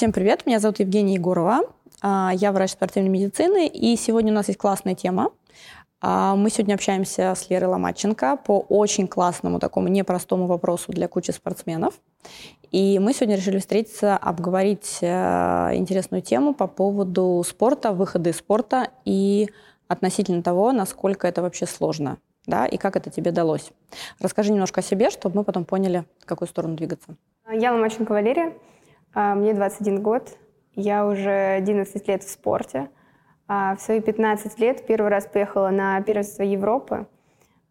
Всем привет, меня зовут Евгения Егорова. А, я врач спортивной медицины, и сегодня у нас есть классная тема. А, мы сегодня общаемся с Лерой Ломаченко по очень классному, такому непростому вопросу для кучи спортсменов. И мы сегодня решили встретиться, обговорить э, интересную тему по поводу спорта, выхода из спорта и относительно того, насколько это вообще сложно, да, и как это тебе далось. Расскажи немножко о себе, чтобы мы потом поняли, в какую сторону двигаться. Я Ломаченко Валерия, мне 21 год, я уже 11 лет в спорте. А, в свои 15 лет первый раз поехала на первенство Европы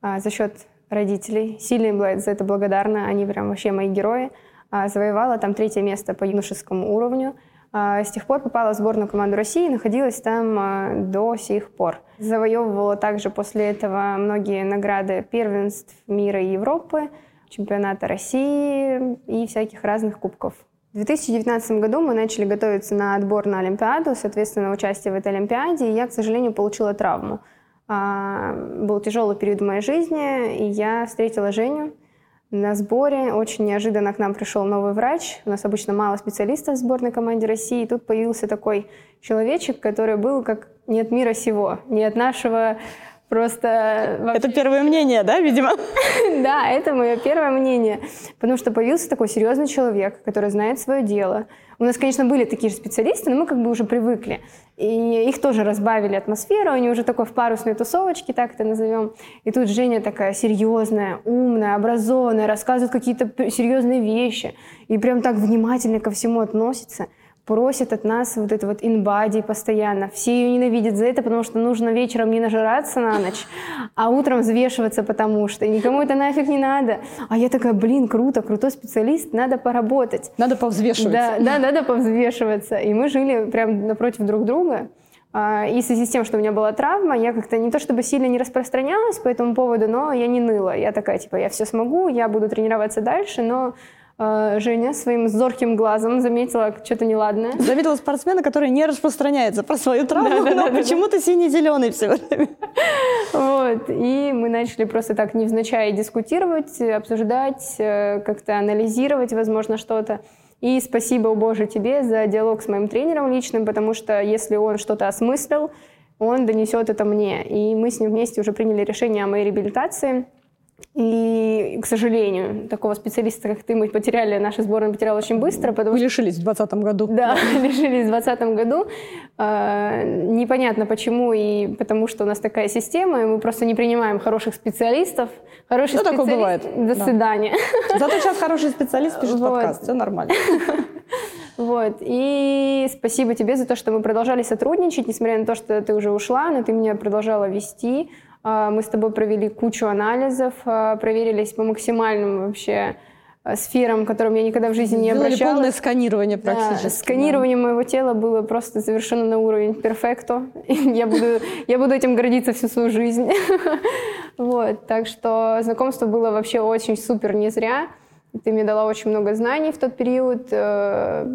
а, за счет родителей. Сильно им за это благодарна, они прям вообще мои герои. Завоевала там третье место по юношескому уровню. С тех пор попала в сборную команду России и находилась там до сих пор. Завоевывала также после этого многие награды первенств мира и Европы, чемпионата России и всяких разных кубков. В 2019 году мы начали готовиться на отбор на Олимпиаду, соответственно, участие в этой Олимпиаде, и я, к сожалению, получила травму. А, был тяжелый период в моей жизни, и я встретила Женю на сборе. Очень неожиданно к нам пришел новый врач. У нас обычно мало специалистов в сборной команде России. И тут появился такой человечек, который был как не от мира сего, не от нашего Просто... Вообще... Это первое мнение, да, видимо? да, это мое первое мнение. Потому что появился такой серьезный человек, который знает свое дело. У нас, конечно, были такие же специалисты, но мы как бы уже привыкли. И их тоже разбавили атмосферу, они уже такой в парусной тусовочке, так это назовем. И тут Женя такая серьезная, умная, образованная, рассказывает какие-то серьезные вещи. И прям так внимательно ко всему относится просит от нас вот это вот инбади постоянно. Все ее ненавидят за это, потому что нужно вечером не нажираться на ночь, а утром взвешиваться, потому что никому это нафиг не надо. А я такая, блин, круто, крутой специалист, надо поработать. Надо повзвешиваться. Да, да, надо повзвешиваться. И мы жили прям напротив друг друга. А, и в связи с тем, что у меня была травма, я как-то не то чтобы сильно не распространялась по этому поводу, но я не ныла. Я такая, типа, я все смогу, я буду тренироваться дальше, но Женя своим зорким глазом заметила что-то неладное. Заметила спортсмена, который не распространяется про свою травму, да, да, но да, почему-то синий-зеленый все время. Вот. И мы начали просто так невзначай дискутировать, обсуждать, э, как-то анализировать, возможно, что-то. И спасибо, Боже, тебе за диалог с моим тренером личным, потому что если он что-то осмыслил, он донесет это мне. И мы с ним вместе уже приняли решение о моей реабилитации – и, к сожалению, такого специалиста, как ты, мы потеряли, наша сборная потеряла очень быстро. Потому мы лишились в 2020 году. Да, лишились в 2020 году. А, непонятно почему, и потому что у нас такая система, и мы просто не принимаем хороших специалистов. Хороший ну, такое бывает. До да. свидания. Зато сейчас хороший специалист пишет вот. подкаст, все нормально. Вот. И спасибо тебе за то, что мы продолжали сотрудничать, несмотря на то, что ты уже ушла, но ты меня продолжала вести. А, мы с тобой провели кучу анализов, а, проверились по максимальным вообще а, сферам, к которым я никогда в жизни не Сделали обращалась. полное сканирование практически. Да, сканирование да. моего тела было просто завершено на уровень перфекто. я, буду, я буду этим гордиться всю свою жизнь. вот, так что знакомство было вообще очень супер не зря. Ты мне дала очень много знаний в тот период, э,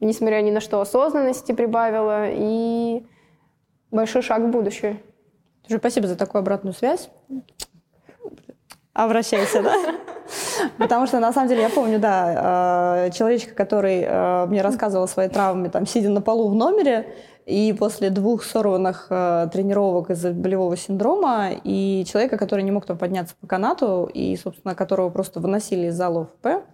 несмотря ни на что осознанности прибавила, и большой шаг в будущее. Спасибо за такую обратную связь. Обращайся, да? Потому что, на самом деле, я помню, да, э, человечка, который э, мне рассказывал о своей травме, там, сидя на полу в номере, и после двух сорванных э, тренировок из-за болевого синдрома, и человека, который не мог там подняться по канату, и, собственно, которого просто выносили из зала ОФП.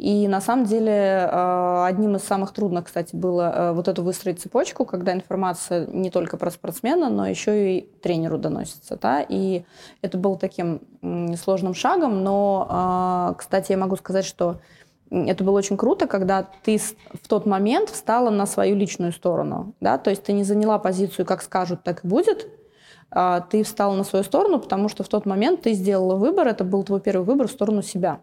И на самом деле э, одним из самых трудных, кстати, было э, вот эту выстроить цепочку, когда информация не только про спортсмена, но еще и тренеру доносится. Да? И это был таким сложным шагом, но, э, кстати, я могу сказать, что это было очень круто, когда ты в тот момент встала на свою личную сторону, да, то есть ты не заняла позицию, как скажут, так и будет, а ты встала на свою сторону, потому что в тот момент ты сделала выбор, это был твой первый выбор в сторону себя.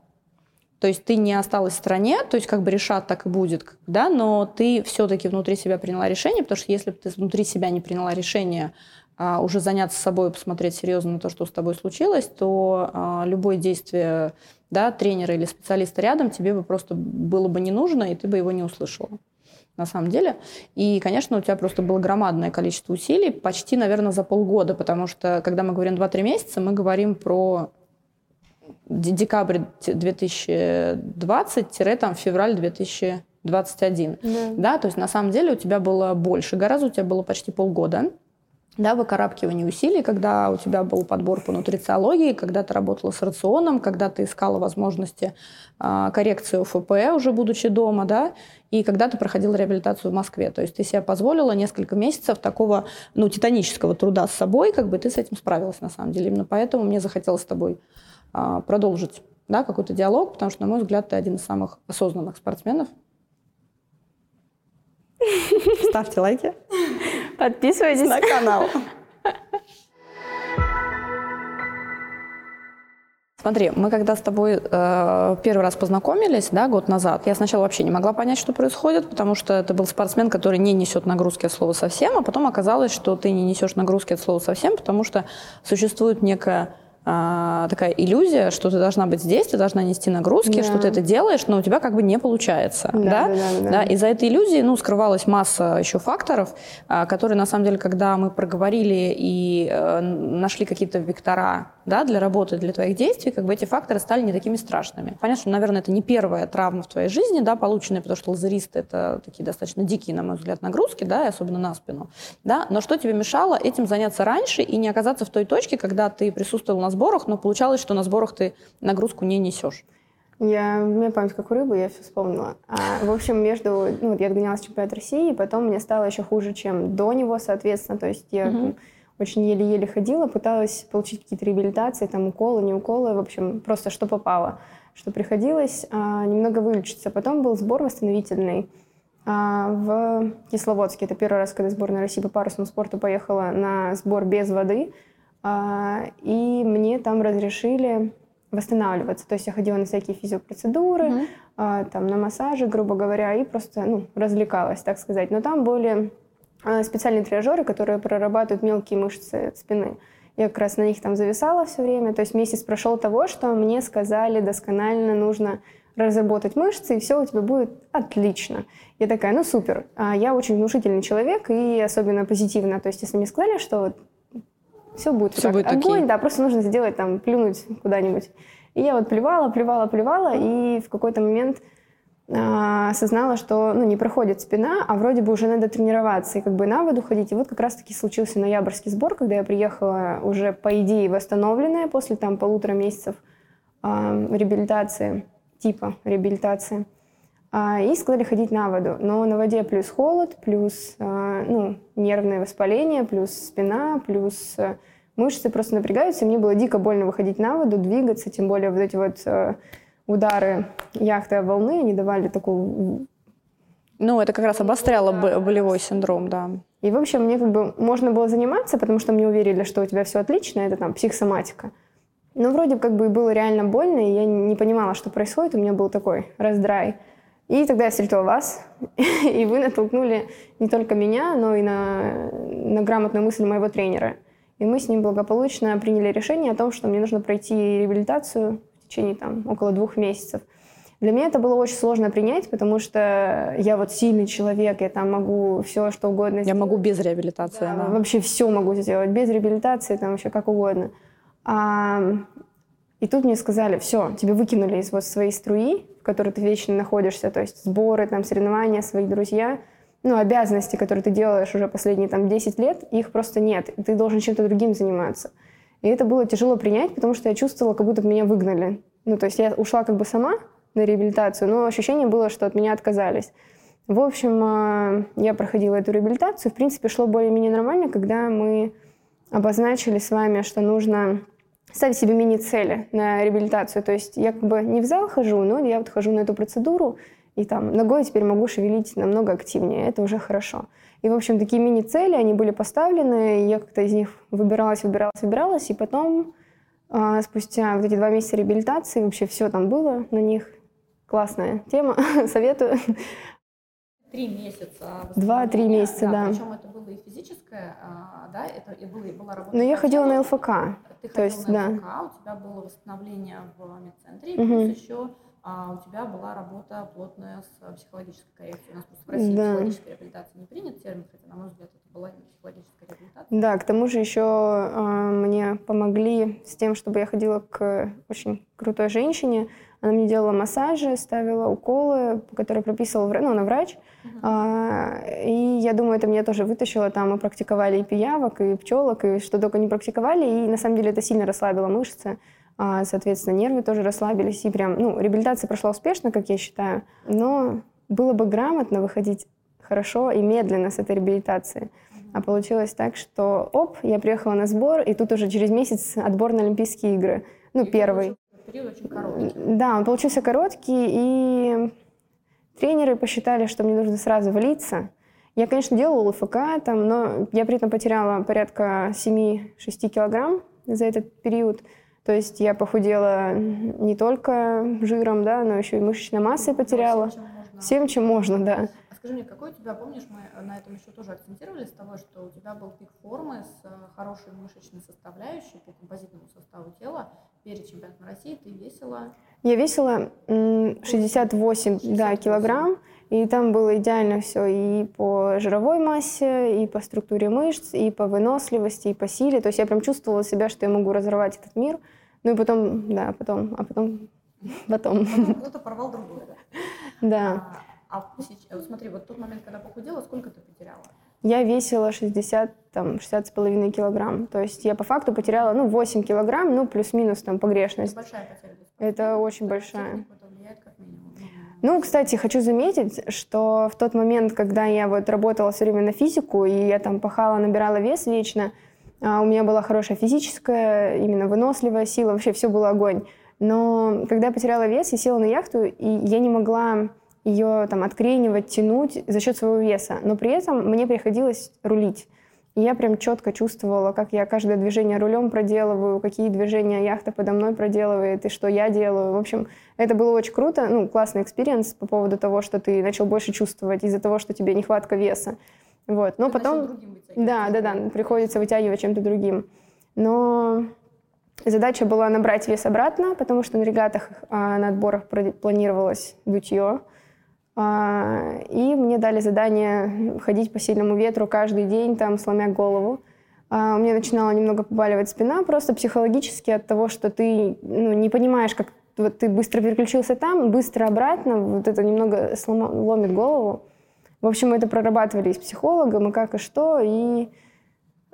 То есть ты не осталась в стране, то есть как бы решат, так и будет, да, но ты все-таки внутри себя приняла решение, потому что если бы ты внутри себя не приняла решение а, уже заняться собой, посмотреть серьезно на то, что с тобой случилось, то а, любое действие да, тренера или специалиста рядом тебе бы просто было бы не нужно, и ты бы его не услышала на самом деле. И, конечно, у тебя просто было громадное количество усилий, почти, наверное, за полгода, потому что, когда мы говорим 2-3 месяца, мы говорим про декабрь 2020-февраль 2019. 21. Да. да, то есть на самом деле у тебя было больше гораздо, у тебя было почти полгода да, выкарабкивание усилий, когда у тебя был подбор по нутрициологии, когда ты работала с рационом, когда ты искала возможности э, коррекции УФП, уже будучи дома, да, и когда ты проходила реабилитацию в Москве. То есть ты себе позволила несколько месяцев такого, ну, титанического труда с собой, как бы ты с этим справилась на самом деле. Именно поэтому мне захотелось с тобой продолжить да, какой-то диалог, потому что, на мой взгляд, ты один из самых осознанных спортсменов. Ставьте лайки. Подписывайтесь на канал. Смотри, мы когда с тобой э, первый раз познакомились, да, год назад, я сначала вообще не могла понять, что происходит, потому что это был спортсмен, который не несет нагрузки от слова совсем, а потом оказалось, что ты не несешь нагрузки от слова совсем, потому что существует некая а, такая иллюзия, что ты должна быть здесь, ты должна нести нагрузки, да. что ты это делаешь, но у тебя как бы не получается. Да, да? Да, да, да. И за этой иллюзией ну, скрывалась масса еще факторов, а, которые на самом деле, когда мы проговорили и э, нашли какие-то вектора да, для работы, для твоих действий, как бы эти факторы стали не такими страшными. Понятно, что, наверное, это не первая травма в твоей жизни, да, полученная, потому что лазеристы — это такие достаточно дикие, на мой взгляд, нагрузки, да, и особенно на спину. Да? Но что тебе мешало этим заняться раньше и не оказаться в той точке, когда ты присутствовал на сборах, но получалось, что на сборах ты нагрузку не несешь? Я, у меня память как у рыбы, я все вспомнила. А, в общем, между... Ну, вот я отгонялась чемпионат России, и потом мне стало еще хуже, чем до него, соответственно. То есть я mm-hmm очень еле-еле ходила, пыталась получить какие-то реабилитации, там уколы, не уколы, в общем, просто что попало, что приходилось а, немного вылечиться. Потом был сбор восстановительный а, в Кисловодске. Это первый раз, когда сборная России по парусному спорту поехала на сбор без воды, и мне там разрешили восстанавливаться. То есть я ходила на всякие физиопроцедуры, mm-hmm. а, там на массажи, грубо говоря, и просто ну, развлекалась, так сказать. Но там были а, специальные тренажеры, которые прорабатывают мелкие мышцы спины. Я как раз на них там зависала все время. То есть месяц прошел того, что мне сказали досконально нужно разработать мышцы, и все у тебя будет отлично. Я такая, ну супер. А я очень внушительный человек, и особенно позитивно. То есть если мне сказали, что вот все будет, все будет огонь, окей. да, просто нужно сделать там, плюнуть куда-нибудь. И я вот плевала, плевала, плевала, и в какой-то момент а, осознала, что ну, не проходит спина, а вроде бы уже надо тренироваться и как бы на воду ходить. И вот как раз-таки случился ноябрьский сбор, когда я приехала уже, по идее, восстановленная после там полутора месяцев э, реабилитации, типа реабилитации. А, и сказали ходить на воду. Но на воде плюс холод, плюс э, ну, нервное воспаление, плюс спина, плюс э, мышцы просто напрягаются. И мне было дико больно выходить на воду, двигаться, тем более вот эти вот... Э, удары яхты о волны, они давали такую... Ну, это как раз обостряло да, болевой синдром, да. И, в общем, мне как бы можно было заниматься, потому что мне уверили, что у тебя все отлично, это там психосоматика. Но вроде как бы было реально больно, и я не понимала, что происходит, у меня был такой раздрай. И тогда я встретила вас, и вы натолкнули не только меня, но и на, на грамотную мысль моего тренера. И мы с ним благополучно приняли решение о том, что мне нужно пройти реабилитацию в течение там около двух месяцев. Для меня это было очень сложно принять, потому что я вот сильный человек, я там могу все что угодно сделать. Я могу без реабилитации, да, да. Вообще все могу сделать, без реабилитации, там вообще как угодно. А, и тут мне сказали, все, тебе выкинули из вот своей струи, которой ты вечно находишься, то есть сборы, там, соревнования, свои друзья, ну, обязанности, которые ты делаешь уже последние там 10 лет, их просто нет. Ты должен чем-то другим заниматься. И это было тяжело принять, потому что я чувствовала, как будто меня выгнали. Ну, то есть я ушла как бы сама на реабилитацию, но ощущение было, что от меня отказались. В общем, а, я проходила эту реабилитацию. В принципе, шло более-менее нормально, когда мы обозначили с вами, что нужно ставить себе мини-цели на реабилитацию. То есть я как бы не в зал хожу, но я вот хожу на эту процедуру, и там ногой теперь могу шевелить намного активнее. Это уже хорошо. И, в общем, такие мини-цели, они были поставлены, я как-то из них выбиралась, выбиралась, выбиралась, и потом, э, спустя вот эти два месяца реабилитации, вообще все там было на них. Классная тема, советую. Три месяца. Два-три месяца, да. да. Причем это было и физическое, а, да, это и было, и была работа. Но я ходила на ЛФК. Ты то есть, на ЛФК, да. у тебя было восстановление в медцентре, и плюс еще а у тебя была работа плотная с психологической коррекцией. У нас просто в России да. психологическая реабилитация не принят термин, хотя, на мой взгляд, это была именно психологическая реабилитация. Да, к тому же еще э, мне помогли с тем, чтобы я ходила к очень крутой женщине. Она мне делала массажи, ставила уколы, которые прописывала, ну, она врач. Uh-huh. А, и я думаю, это меня тоже вытащило. Там мы практиковали и пиявок, и пчелок, и что только не практиковали. И на самом деле это сильно расслабило мышцы. А, соответственно, нервы тоже расслабились. И прям, ну, реабилитация прошла успешно, как я считаю. Но было бы грамотно выходить хорошо и медленно с этой реабилитации. А получилось так, что оп, я приехала на сбор, и тут уже через месяц отбор на Олимпийские игры. Ну, первый. Период очень короткий. Да, он получился короткий, и тренеры посчитали, что мне нужно сразу влиться. Я, конечно, делала ЛФК, там, но я при этом потеряла порядка 7-6 килограмм за этот период. То есть я похудела не только жиром, да, но еще и мышечной массой потеряла. Всем, чем можно, да. Скажи мне, какой у тебя, помнишь, мы на этом еще тоже акцентировали с того, что у тебя был пик формы с э, хорошей мышечной составляющей по композитному составу тела. Перед чемпионатом России ты весила? Я весила 68, 68 да, килограмм. И там было идеально все и по жировой массе, и по структуре мышц, и по выносливости, и по силе. То есть я прям чувствовала себя, что я могу разорвать этот мир. Ну и потом, да, потом, а потом, потом. Потом кто-то порвал другое, да? Да. А, а сейчас, смотри, вот тот момент, когда похудела, сколько ты потеряла? Я весила 60, там, 60 с половиной килограмм. То есть я по факту потеряла, ну, 8 килограмм, ну, плюс-минус там погрешность. Это большая потеря. Это очень большая. Ну, кстати, хочу заметить, что в тот момент, когда я вот работала все время на физику, и я там пахала, набирала вес вечно, а, у меня была хорошая физическая, именно выносливая сила, вообще все было огонь. Но когда я потеряла вес, я села на яхту, и я не могла ее там откренивать, тянуть за счет своего веса. Но при этом мне приходилось рулить. И я прям четко чувствовала, как я каждое движение рулем проделываю, какие движения яхта подо мной проделывает и что я делаю. В общем, это было очень круто, ну, классный experience по поводу того, что ты начал больше чувствовать из-за того, что тебе нехватка веса. Вот. Но ты потом... Да, да, да, приходится вытягивать чем-то другим. Но задача была набрать вес обратно, потому что на регатах, а, на отборах планировалось дутье. А, и мне дали задание ходить по сильному ветру каждый день, там, сломя голову. А, у меня начинала немного побаливать спина, просто психологически от того, что ты ну, не понимаешь, как вот ты быстро переключился там, быстро обратно, вот это немного слома, ломит голову. В общем, мы это прорабатывали с психологом, и как и что, и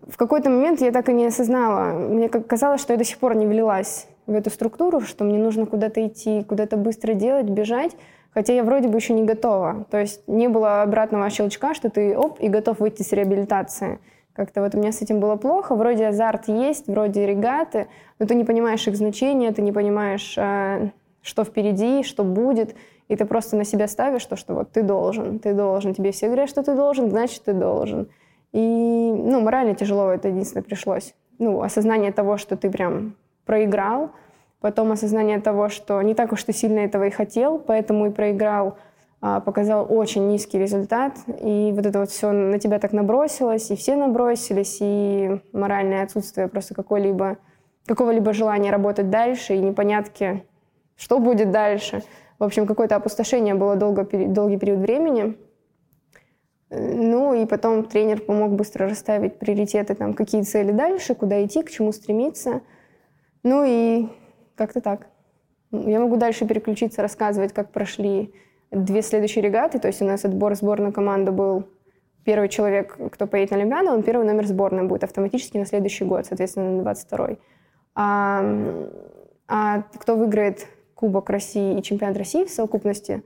в какой-то момент я так и не осознала. Мне казалось, что я до сих пор не влилась в эту структуру, что мне нужно куда-то идти, куда-то быстро делать, бежать. Хотя я вроде бы еще не готова. То есть не было обратного щелчка, что ты оп, и готов выйти с реабилитации. Как-то вот у меня с этим было плохо. Вроде азарт есть, вроде регаты, но ты не понимаешь их значения, ты не понимаешь, э, что впереди, что будет. И ты просто на себя ставишь то, что вот ты должен, ты должен. Тебе все говорят, что ты должен, значит, ты должен. И, ну, морально тяжело это единственное пришлось. Ну, осознание того, что ты прям проиграл – Потом осознание того, что не так уж ты сильно этого и хотел, поэтому и проиграл, а, показал очень низкий результат. И вот это вот все на тебя так набросилось, и все набросились, и моральное отсутствие просто какой-либо, какого-либо желания работать дальше, и непонятки, что будет дальше. В общем, какое-то опустошение было долго, долгий период времени. Ну и потом тренер помог быстро расставить приоритеты, там, какие цели дальше, куда идти, к чему стремиться. Ну и как-то так. Я могу дальше переключиться, рассказывать, как прошли две следующие регаты. То есть у нас отбор сборной команды был первый человек, кто поедет на Олимпиаду, он первый номер сборной будет автоматически на следующий год, соответственно, на 22-й. А, а кто выиграет Кубок России и чемпионат России в совокупности,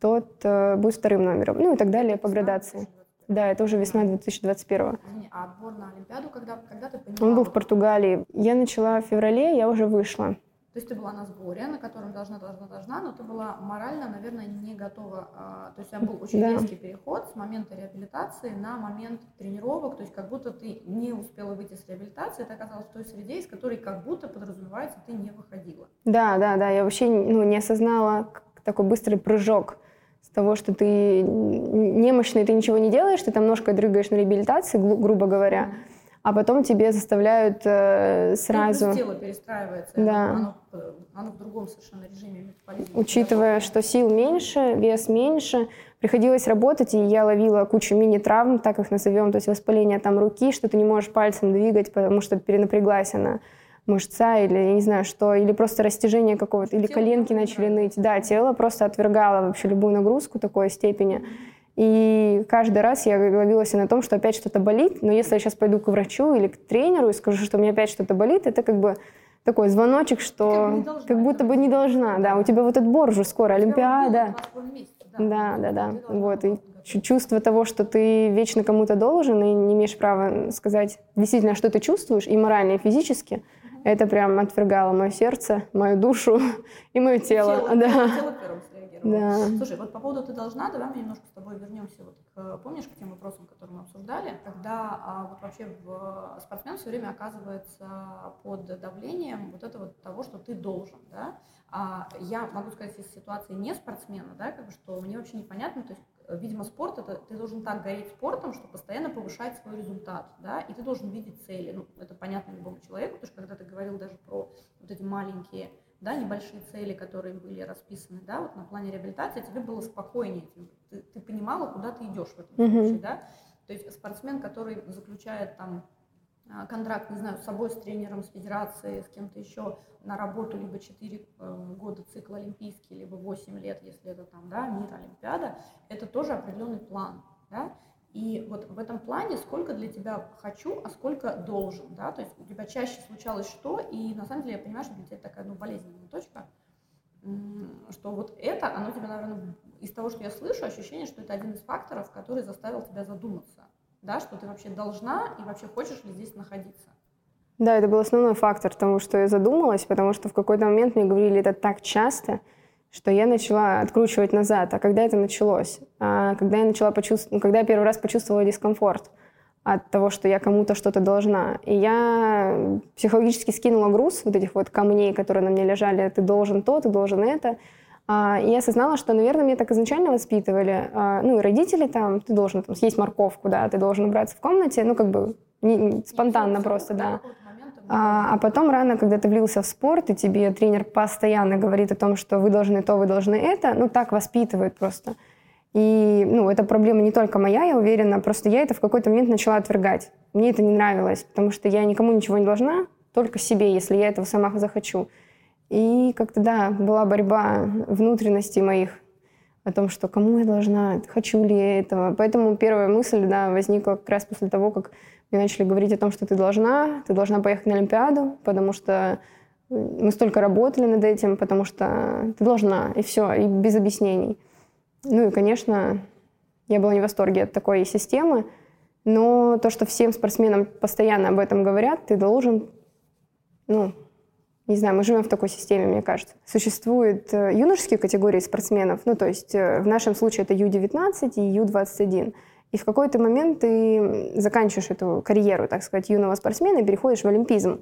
тот uh, будет вторым номером. Ну и так далее по градации. Да, это уже весна 2021. Извини, а отбор на Олимпиаду, когда, когда ты поняла? Он был в Португалии. Я начала в феврале, я уже вышла. То есть ты была на сборе, на котором должна, должна, должна, но ты была морально, наверное, не готова. А, то есть у тебя был очень да. резкий переход с момента реабилитации на момент тренировок. То есть как будто ты не успела выйти с реабилитации, ты оказалась в той среде, из которой как будто подразумевается ты не выходила. Да, да, да. Я вообще ну, не осознала такой быстрый прыжок с того, что ты немощный, ты ничего не делаешь, ты там ножкой дрыгаешь на реабилитации, грубо говоря. Mm-hmm а потом тебе заставляют э, сразу... Ну, тело перестраивается, да. оно, оно, оно в другом совершенно режиме метаболизма. Учитывая, что сил меньше, вес меньше, приходилось работать, и я ловила кучу мини-травм, так их назовем, то есть воспаление там руки, что ты не можешь пальцем двигать, потому что перенапряглась она. мышца или, я не знаю, что, или просто растяжение какого-то, или коленки начали ныть. Да, тело просто отвергало вообще любую нагрузку такой степени. И каждый раз я ловилась на том, что опять что-то болит, но если я сейчас пойду к врачу или к тренеру и скажу, что у меня опять что-то болит, это как бы такой звоночек, что как, как будто бы не должна. Да, у тебя вот отбор уже скоро, Олимпиада. Да, да, да. Вот. И чувство того, что ты вечно кому-то должен и не имеешь права сказать действительно, что ты чувствуешь, и морально, и физически, это прям отвергало мое сердце, мою душу и мое тело. тело да. тело да. Слушай, вот по поводу ты должна, давай мы немножко с тобой вернемся, вот к, помнишь, к тем вопросам, которые мы обсуждали, когда а, вот вообще в, спортсмен все время оказывается под давлением вот этого того, что ты должен, да, а я могу сказать из ситуации не спортсмена, да, как бы, что мне вообще непонятно, то есть видимо, спорт это ты должен так гореть спортом, что постоянно повышать свой результат, да, и ты должен видеть цели. Ну, это понятно любому человеку, потому что когда ты говорил даже про вот эти маленькие да, небольшие цели, которые были расписаны, да, вот на плане реабилитации, тебе было спокойнее, ты, ты понимала, куда ты идешь в этом mm-hmm. случае, да. То есть спортсмен, который заключает там а, контракт, не знаю, с собой, с тренером, с федерацией, с кем-то еще на работу либо 4 э, года цикл олимпийский, либо 8 лет, если это там, да, мир, Олимпиада, это тоже определенный план, да. И вот в этом плане сколько для тебя хочу, а сколько должен, да, то есть у тебя чаще случалось что, и на самом деле я понимаю, что для тебя такая, ну, болезненная точка, что вот это, оно тебе, наверное, из того, что я слышу, ощущение, что это один из факторов, который заставил тебя задуматься, да, что ты вообще должна и вообще хочешь ли здесь находиться. Да, это был основной фактор тому, что я задумалась, потому что в какой-то момент мне говорили это так часто, что я начала откручивать назад. А когда это началось? А когда я начала почувствовать, ну, когда я первый раз почувствовала дискомфорт от того, что я кому-то что-то должна. И я психологически скинула груз вот этих вот камней, которые на мне лежали. Ты должен то, ты должен это. А, и я осознала, что, наверное, меня так изначально воспитывали. А, ну, и родители там, ты должен там, съесть морковку, да, ты должен убраться в комнате. Ну, как бы не, спонтанно просто, да. А, а потом рано, когда ты влился в спорт, и тебе тренер постоянно говорит о том, что вы должны то, вы должны это, ну так воспитывают просто. И, ну, эта проблема не только моя, я уверена, просто я это в какой-то момент начала отвергать. Мне это не нравилось, потому что я никому ничего не должна, только себе, если я этого сама захочу. И как-то, да, была борьба внутренностей моих о том, что кому я должна, хочу ли я этого. Поэтому первая мысль, да, возникла как раз после того, как мне начали говорить о том, что ты должна, ты должна поехать на Олимпиаду, потому что мы столько работали над этим, потому что ты должна, и все, и без объяснений. Ну и, конечно, я была не в восторге от такой системы, но то, что всем спортсменам постоянно об этом говорят, ты должен, ну, не знаю, мы живем в такой системе, мне кажется. Существуют э, юношеские категории спортсменов, ну, то есть э, в нашем случае это Ю-19 и Ю-21. И в какой-то момент ты заканчиваешь эту карьеру, так сказать, юного спортсмена и переходишь в олимпизм.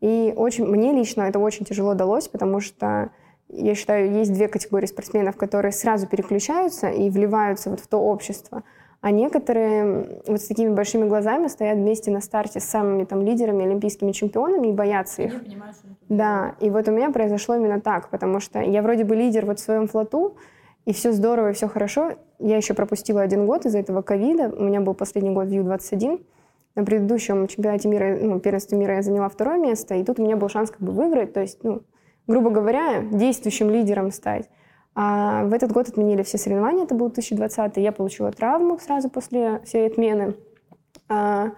И очень, мне лично это очень тяжело далось, потому что я считаю, есть две категории спортсменов, которые сразу переключаются и вливаются вот в то общество. А некоторые вот с такими большими глазами стоят вместе на старте с самыми там лидерами, олимпийскими чемпионами и боятся их. Понимаю, да, и вот у меня произошло именно так, потому что я вроде бы лидер вот в своем флоту, и все здорово, и все хорошо. Я еще пропустила один год из-за этого ковида. У меня был последний год в Ю-21. На предыдущем чемпионате мира, ну, первенстве мира я заняла второе место, и тут у меня был шанс как бы выиграть, то есть, ну, грубо говоря, действующим лидером стать. А в этот год отменили все соревнования, это был 2020, я получила травму сразу после всей отмены. А,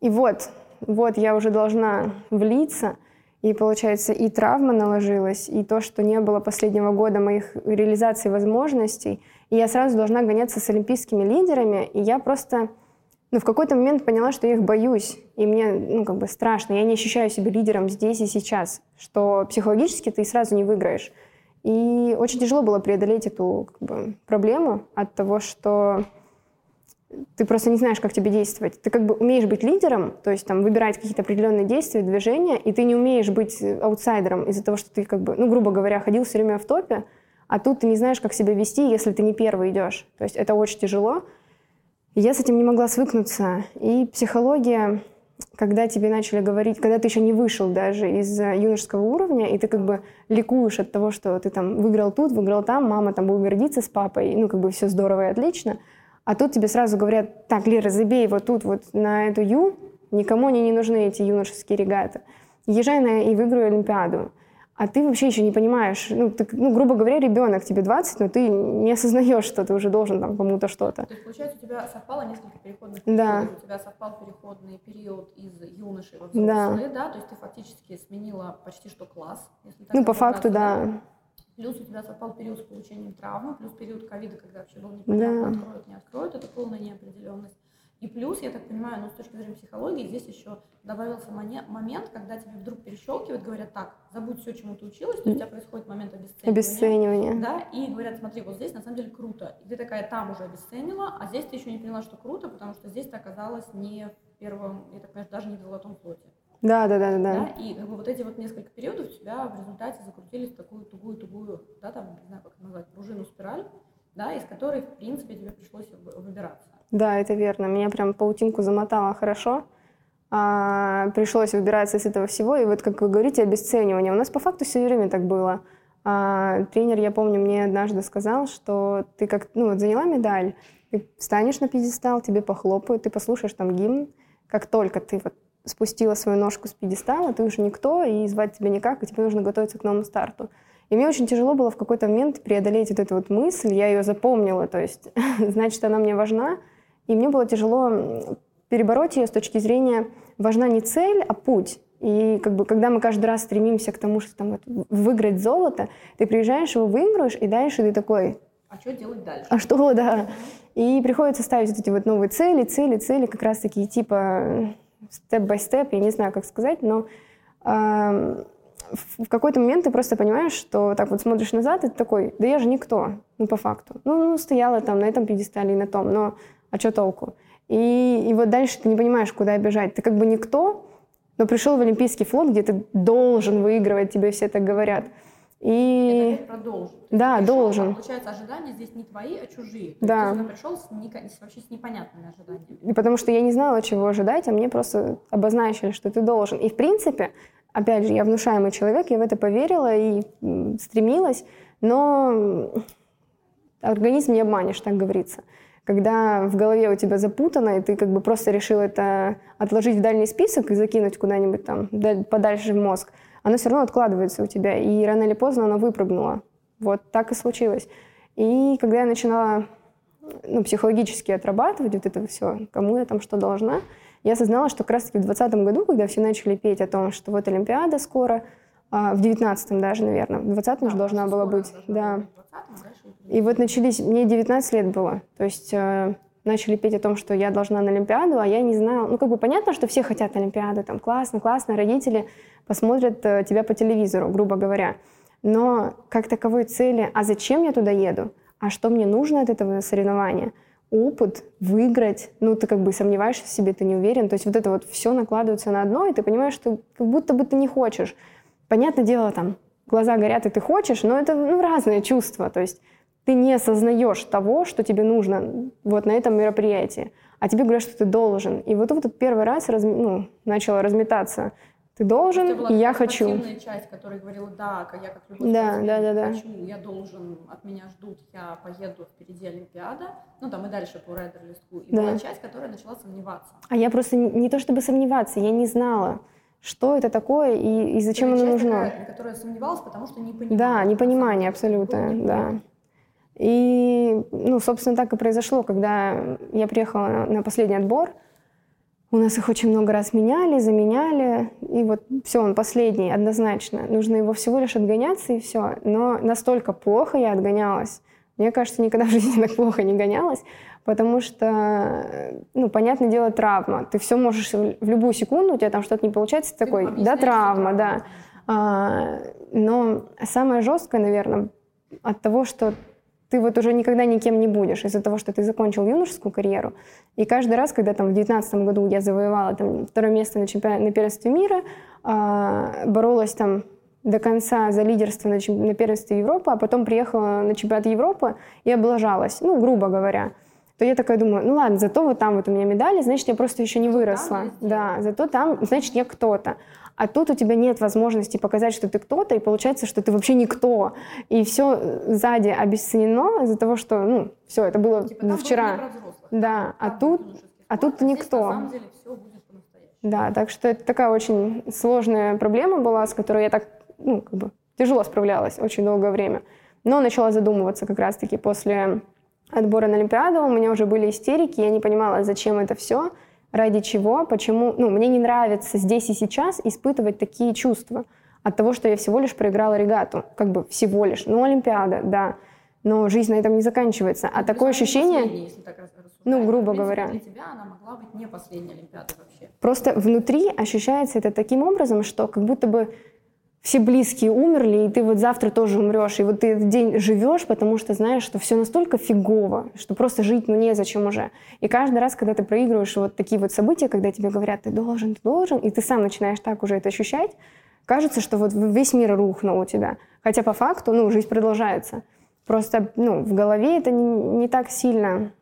и вот, вот я уже должна влиться, и, получается, и травма наложилась, и то, что не было последнего года моих реализаций возможностей. И я сразу должна гоняться с олимпийскими лидерами, и я просто ну, в какой-то момент поняла, что я их боюсь, и мне, ну, как бы страшно. Я не ощущаю себя лидером здесь и сейчас, что психологически ты сразу не выиграешь. И очень тяжело было преодолеть эту как бы, проблему от того, что ты просто не знаешь, как тебе действовать. Ты как бы умеешь быть лидером, то есть там выбирать какие-то определенные действия, движения, и ты не умеешь быть аутсайдером из-за того, что ты как бы, ну, грубо говоря, ходил все время в топе, а тут ты не знаешь, как себя вести, если ты не первый идешь. То есть это очень тяжело. Я с этим не могла свыкнуться. И психология, когда тебе начали говорить, когда ты еще не вышел даже из юношеского уровня, и ты как бы ликуешь от того, что ты там выиграл тут, выиграл там, мама там будет гордиться с папой, ну как бы все здорово и отлично – а тут тебе сразу говорят, так, Лера, забей вот тут вот на эту Ю, никому они не нужны, эти юношеские регаты. езжай на и выиграю Олимпиаду а ты вообще еще не понимаешь, ну, ты, ну, грубо говоря, ребенок, тебе 20, но ты не осознаешь, что ты уже должен там кому-то что-то. То есть, получается, у тебя совпало несколько переходных да. периодов. У тебя совпал переходный период из юноши во взрослые, да. да, то есть ты фактически сменила почти что класс. Если так ну, по факту, да. Плюс у тебя совпал период с получением травмы, плюс период ковида, когда вообще было непонятно, да. откроют, не откроют, это полная неопределенность. И плюс, я так понимаю, ну, с точки зрения психологии, здесь еще добавился момент, когда тебе вдруг перещелкивают, говорят, так, забудь все, чему ты училась, у тебя происходит момент обесценивания. Обесценивания. Да, и говорят, смотри, вот здесь на самом деле круто. И ты такая там уже обесценила, а здесь ты еще не поняла, что круто, потому что здесь ты оказалась не в первом, я так понимаю, даже не в золотом флоте. Да, да, да, да. да? И как бы вот эти вот несколько периодов у тебя в результате закрутились в такую тугую-тугую, да, там, не знаю, как это назвать, пружину, спираль, да, из которой, в принципе, тебе пришлось выбираться. Да, это верно. Меня прям паутинку замотало хорошо. А, пришлось выбираться из этого всего. И вот, как вы говорите, обесценивание. У нас по факту все время так было. А, тренер, я помню, мне однажды сказал, что ты как, ну вот заняла медаль, ты встанешь на пьедестал, тебе похлопают, ты послушаешь там гимн. Как только ты вот спустила свою ножку с пьедестала, ты уже никто, и звать тебя никак, и тебе нужно готовиться к новому старту. И мне очень тяжело было в какой-то момент преодолеть вот эту вот мысль, я ее запомнила, то есть, значит, она мне важна, и мне было тяжело перебороть ее с точки зрения важна не цель, а путь. И как бы, когда мы каждый раз стремимся к тому, что там, вот, выиграть золото, ты приезжаешь, его выигрываешь, и дальше ты такой... А что делать дальше? А что, да. И приходится ставить вот эти вот новые цели, цели, цели, как раз такие типа степ-бай-степ, я не знаю, как сказать, но э, в какой-то момент ты просто понимаешь, что так вот смотришь назад, и ты такой, да я же никто, ну по факту. Ну, ну стояла там на этом пьедестале и на том, но а что толку? И, и вот дальше ты не понимаешь, куда бежать. Ты как бы никто, но пришел в Олимпийский флот, где ты должен выигрывать, тебе все так говорят. И... Это продолжен. Да, пришел, должен. Получается, ожидания здесь не твои, а чужие. То да. Есть, ты пришел с, не, с, вообще с непонятными ожиданиями. И потому что я не знала, чего ожидать, а мне просто обозначили, что ты должен. И в принципе, опять же, я внушаемый человек, я в это поверила и стремилась, но организм не обманешь, так говорится когда в голове у тебя запутано, и ты как бы просто решил это отложить в дальний список и закинуть куда-нибудь там подальше в мозг, оно все равно откладывается у тебя, и рано или поздно оно выпрыгнуло. Вот так и случилось. И когда я начинала ну, психологически отрабатывать вот это все, кому я там что должна, я осознала, что как раз-таки в 2020 году, когда все начали петь о том, что вот Олимпиада скоро, а, в 19 даже, наверное, в 20 да, уже должна была быть, да. И вот начались, мне 19 лет было, то есть э, начали петь о том, что я должна на Олимпиаду, а я не знала, ну как бы понятно, что все хотят Олимпиаду, там классно, классно, родители посмотрят э, тебя по телевизору, грубо говоря, но как таковой цели, а зачем я туда еду, а что мне нужно от этого соревнования, опыт, выиграть, ну ты как бы сомневаешься в себе, ты не уверен, то есть вот это вот все накладывается на одно, и ты понимаешь, что как будто бы ты не хочешь. Понятное дело, там глаза горят, и ты хочешь, но это ну, разные чувства. То есть ты не осознаешь того, что тебе нужно вот на этом мероприятии, а тебе говорят, что ты должен. И вот тут первый раз раз, ну, начала разметаться. Ты должен, и я хочу. часть, которая говорила, да, я как любой да, да, да, да. хочу, я должен, от меня ждут, я поеду впереди Олимпиада, ну там и дальше по райдер-листку. И да. была часть, которая начала сомневаться. А я просто не то чтобы сомневаться, я не знала что это такое и, и зачем это оно нужно. Такая, которая сомневалась, потому что не понимала. Да, непонимание абсолютно, да. И, ну, собственно, так и произошло, когда я приехала на последний отбор. У нас их очень много раз меняли, заменяли, и вот все, он последний, однозначно. Нужно его всего лишь отгоняться, и все. Но настолько плохо я отгонялась. Мне кажется, никогда в жизни так плохо не гонялась, потому что, ну, понятное дело, травма. Ты все можешь в любую секунду, у тебя там что-то не получается, ты такой, да, травма, да. А, но самое жесткое, наверное, от того, что ты вот уже никогда никем не будешь из-за того, что ты закончил юношескую карьеру. И каждый раз, когда там в 2019 году я завоевала там второе место на, чемпионате, на первенстве мира, а, боролась там до конца за лидерство на, на первенстве Европы, а потом приехала на чемпионат Европы и облажалась, ну, грубо говоря то я такая думаю, ну ладно, зато вот там вот у меня медали, значит, я просто еще не выросла. Да, зато там, значит, я кто-то. А тут у тебя нет возможности показать, что ты кто-то, и получается, что ты вообще никто. И все сзади обесценено из-за того, что, ну, все, это было типа, вчера. Было да, а тут, а тут а никто. на самом деле все будет Да, так что это такая очень сложная проблема была, с которой я так, ну, как бы тяжело справлялась очень долгое время. Но начала задумываться как раз-таки после отбора на Олимпиаду. У меня уже были истерики, я не понимала, зачем это все, ради чего, почему. Ну, мне не нравится здесь и сейчас испытывать такие чувства от того, что я всего лишь проиграла регату. Как бы всего лишь. Ну, Олимпиада, да. Но жизнь на этом не заканчивается. А ну, такое ощущение... Если так ну, грубо принципе, говоря. Для тебя она могла быть не последняя Олимпиада вообще. Просто внутри ощущается это таким образом, что как будто бы все близкие умерли, и ты вот завтра тоже умрешь. И вот ты этот день живешь, потому что знаешь, что все настолько фигово, что просто жить ну незачем уже. И каждый раз, когда ты проигрываешь вот такие вот события, когда тебе говорят, ты должен, ты должен, и ты сам начинаешь так уже это ощущать, кажется, что вот весь мир рухнул у тебя. Хотя по факту, ну, жизнь продолжается. Просто, ну, в голове это не, не так сильно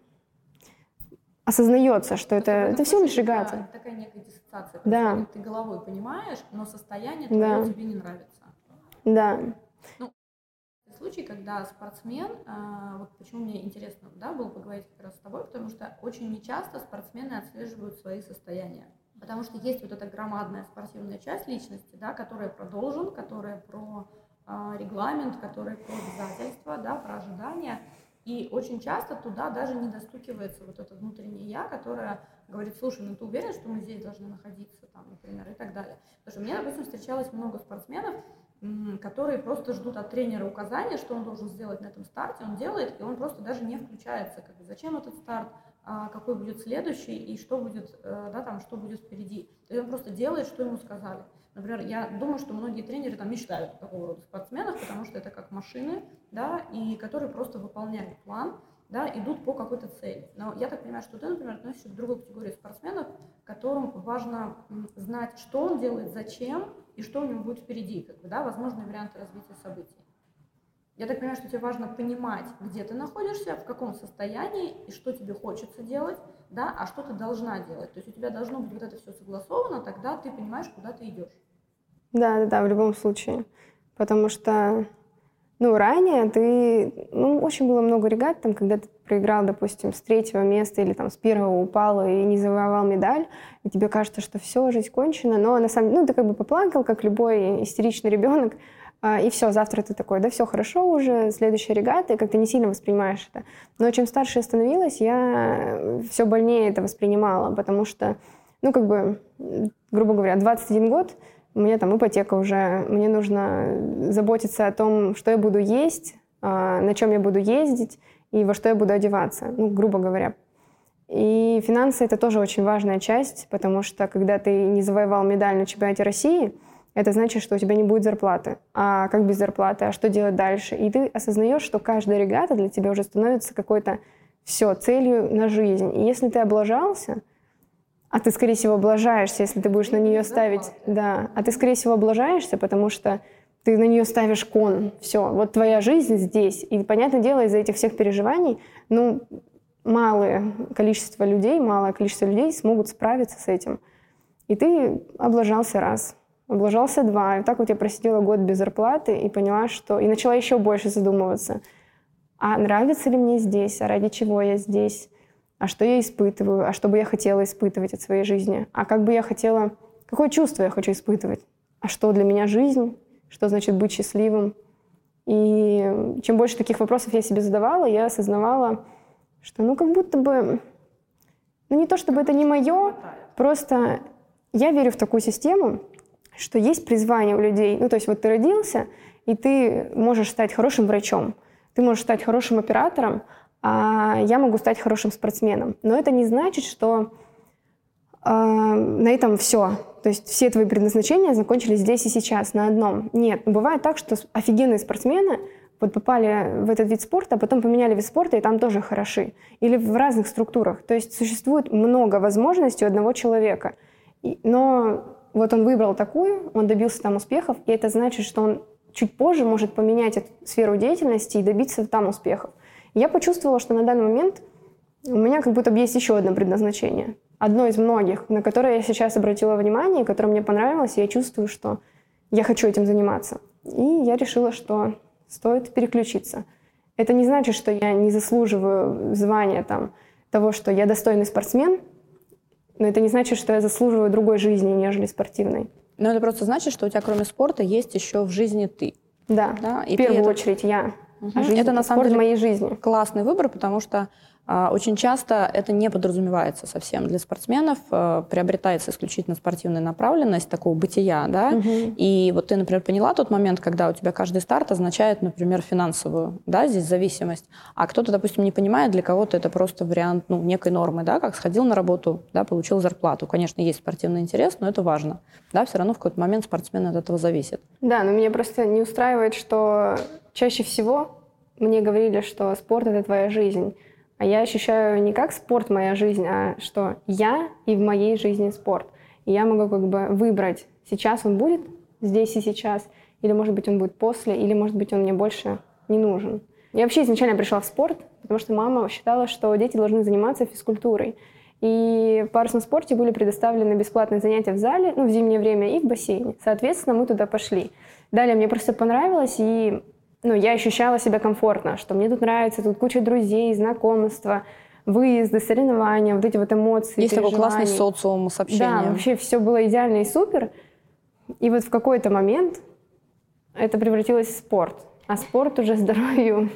осознается, что это, это всего лишь регата. Такая некая диссоциация. Да. Ты головой понимаешь, но состояние твое да. тебе не нравится. Да. Ну, случай, когда спортсмен, а, вот почему мне интересно, да, было поговорить как раз с тобой, потому что очень нечасто спортсмены отслеживают свои состояния. Потому что есть вот эта громадная спортивная часть личности, да, которая про должен, которая про э, регламент, которая про обязательства, да, про ожидания. И очень часто туда даже не достукивается вот это внутреннее я, которое говорит, слушай, ну ты уверен, что здесь должны находиться, там, например, и так далее. Потому что мне, допустим, встречалось много спортсменов, которые просто ждут от тренера указания, что он должен сделать на этом старте, он делает, и он просто даже не включается, как бы, зачем этот старт, а какой будет следующий и что будет, э, да, там, что будет впереди. То есть он просто делает, что ему сказали. Например, я думаю, что многие тренеры там мечтают о такого рода спортсменах, потому что это как машины, да, и которые просто выполняют план, да, идут по какой-то цели. Но я так понимаю, что ты, например, относишься к другой категории спортсменов, которым важно знать, что он делает, зачем и что у него будет впереди, как бы, да, возможные варианты развития событий. Я так понимаю, что тебе важно понимать, где ты находишься, в каком состоянии и что тебе хочется делать, да, а что ты должна делать. То есть у тебя должно быть вот это все согласовано, тогда ты понимаешь, куда ты идешь. Да, да, да, в любом случае. Потому что, ну, ранее ты, ну, очень было много регат, там, когда ты проиграл, допустим, с третьего места или там с первого упал и не завоевал медаль, и тебе кажется, что все, жизнь кончена, но на самом деле, ну, ты как бы поплакал, как любой истеричный ребенок, а, и все, завтра ты такой, да, все хорошо уже, следующая регата, и как-то не сильно воспринимаешь это. Но чем старше я становилась, я все больнее это воспринимала, потому что, ну, как бы, грубо говоря, 21 год, у меня там ипотека уже, мне нужно заботиться о том, что я буду есть, а, на чем я буду ездить и во что я буду одеваться, ну, грубо говоря. И финансы — это тоже очень важная часть, потому что когда ты не завоевал медаль на чемпионате России, это значит, что у тебя не будет зарплаты. А как без зарплаты? А что делать дальше? И ты осознаешь, что каждая регата для тебя уже становится какой-то все, целью на жизнь. И если ты облажался, а ты, скорее всего, облажаешься, если ты будешь на нее ставить... Да, а ты, скорее всего, облажаешься, потому что ты на нее ставишь кон. Все, вот твоя жизнь здесь. И, понятное дело, из-за этих всех переживаний, ну, малое количество людей, малое количество людей смогут справиться с этим. И ты облажался раз, облажался два. И так вот я просидела год без зарплаты и поняла, что... И начала еще больше задумываться. А нравится ли мне здесь? А ради чего я здесь? А что я испытываю, а что бы я хотела испытывать от своей жизни, а как бы я хотела, какое чувство я хочу испытывать, а что для меня жизнь, что значит быть счастливым. И чем больше таких вопросов я себе задавала, я осознавала, что ну как будто бы, ну не то чтобы это не мое, просто я верю в такую систему, что есть призвание у людей. Ну то есть вот ты родился, и ты можешь стать хорошим врачом, ты можешь стать хорошим оператором, я могу стать хорошим спортсменом. Но это не значит, что э, на этом все. То есть все твои предназначения закончились здесь и сейчас, на одном. Нет, бывает так, что офигенные спортсмены вот попали в этот вид спорта, а потом поменяли вид спорта, и там тоже хороши. Или в разных структурах. То есть существует много возможностей у одного человека. Но вот он выбрал такую, он добился там успехов, и это значит, что он чуть позже может поменять эту сферу деятельности и добиться там успехов. Я почувствовала, что на данный момент у меня как будто бы есть еще одно предназначение. Одно из многих, на которое я сейчас обратила внимание, которое мне понравилось, и я чувствую, что я хочу этим заниматься. И я решила, что стоит переключиться. Это не значит, что я не заслуживаю звания там, того, что я достойный спортсмен. Но это не значит, что я заслуживаю другой жизни, нежели спортивной. Но это просто значит, что у тебя кроме спорта есть еще в жизни ты. Да, да? И в первую это... очередь я. Угу. Жизнь, это на самом деле моей жизни. классный выбор, потому что а, очень часто это не подразумевается совсем для спортсменов, а, приобретается исключительно спортивная направленность такого бытия, да, угу. и вот ты, например, поняла тот момент, когда у тебя каждый старт означает, например, финансовую, да, здесь зависимость, а кто-то, допустим, не понимает, для кого-то это просто вариант, ну, некой нормы, да, как сходил на работу, да, получил зарплату. Конечно, есть спортивный интерес, но это важно, да, все равно в какой-то момент спортсмен от этого зависит. Да, но меня просто не устраивает, что чаще всего мне говорили, что спорт — это твоя жизнь, а я ощущаю не как спорт моя жизнь, а что я и в моей жизни спорт. И я могу как бы выбрать, сейчас он будет здесь и сейчас, или, может быть, он будет после, или, может быть, он мне больше не нужен. Я вообще изначально пришла в спорт, потому что мама считала, что дети должны заниматься физкультурой. И в парусном спорте были предоставлены бесплатные занятия в зале, ну, в зимнее время, и в бассейне. Соответственно, мы туда пошли. Далее мне просто понравилось, и ну, я ощущала себя комфортно, что мне тут нравится, тут куча друзей, знакомства, выезды, соревнования, вот эти вот эмоции, Есть такой классный социум с общением. Да, вообще все было идеально и супер. И вот в какой-то момент это превратилось в спорт. А спорт уже здоровью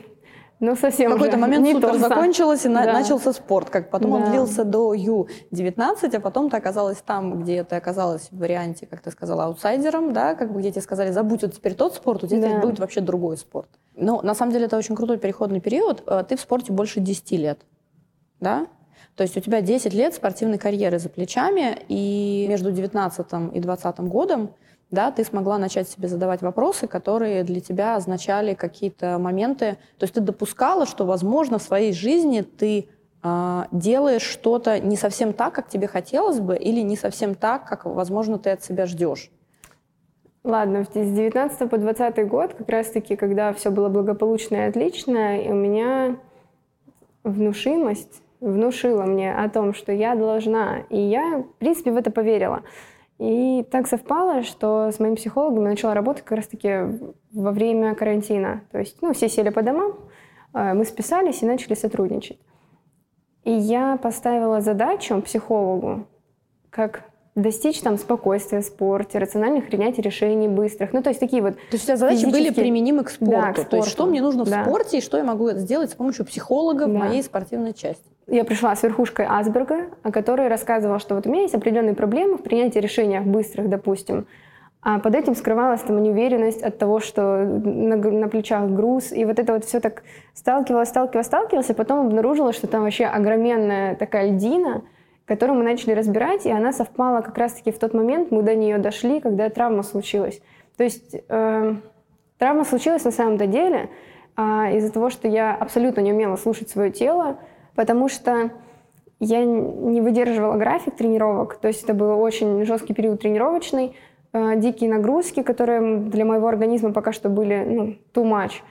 ну, совсем В какой-то момент не супер закончилось, и да. начался спорт. Как потом да. он длился до Ю-19, а потом ты оказалась там, где ты оказалась в варианте, как ты сказала, аутсайдером, да, как бы где тебе сказали, забудь вот теперь тот спорт, у тебя да. будет вообще другой спорт. Но на самом деле это очень крутой переходный период. Э, ты в спорте больше 10 лет, да? То есть у тебя 10 лет спортивной карьеры за плечами, и между 19 и 20 годом да, ты смогла начать себе задавать вопросы, которые для тебя означали какие-то моменты. То есть ты допускала, что, возможно, в своей жизни ты э, делаешь что-то не совсем так, как тебе хотелось бы, или не совсем так, как, возможно, ты от себя ждешь. Ладно, с 19 по 20 год, как раз-таки, когда все было благополучно и отлично, и у меня внушимость внушила мне о том, что я должна. И я, в принципе, в это поверила. И так совпало, что с моим психологом я начала работать как раз-таки во время карантина. То есть, ну, все сели по домам, э, мы списались и начали сотрудничать. И я поставила задачу психологу, как достичь там спокойствия в спорте, рациональных принятий решений быстрых. Ну, то есть такие вот То есть у тебя задачи были применимы к спорту. Да, к спорту. То есть что мне нужно да. в спорте и что я могу сделать с помощью психолога да. в моей спортивной части. Я пришла с верхушкой Асберга, о которой рассказывала, что вот у меня есть определенные проблемы в принятии решений быстрых, допустим. А под этим скрывалась там неуверенность от того, что на, на плечах груз. И вот это вот все так сталкивалось, сталкивалось, сталкивалось, а потом обнаружила, что там вообще огроменная такая льдина, которую мы начали разбирать, и она совпала как раз-таки в тот момент, мы до нее дошли, когда травма случилась. То есть э, травма случилась на самом-то деле э, из-за того, что я абсолютно не умела слушать свое тело, потому что я не выдерживала график тренировок, то есть это был очень жесткий период тренировочный, э, дикие нагрузки, которые для моего организма пока что были ну, too much.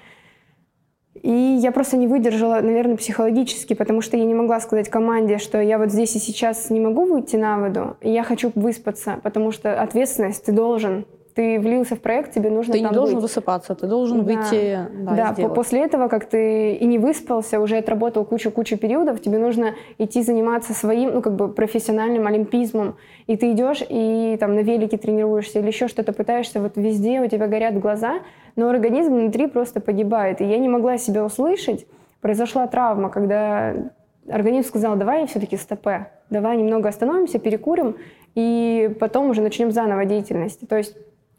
И я просто не выдержала, наверное, психологически, потому что я не могла сказать команде, что я вот здесь и сейчас не могу выйти на воду, и я хочу выспаться, потому что ответственность ты должен. Ты влился в проект, тебе нужно Ты не должен быть. высыпаться, ты должен да. выйти Да, да после этого, как ты и не выспался, уже отработал кучу-кучу периодов, тебе нужно идти заниматься своим, ну, как бы профессиональным олимпизмом. И ты идешь и там на велике тренируешься или еще что-то пытаешься, вот везде у тебя горят глаза, но организм внутри просто погибает. И я не могла себя услышать. Произошла травма, когда организм сказал, давай все-таки стопе, давай немного остановимся, перекурим, и потом уже начнем заново деятельность. То есть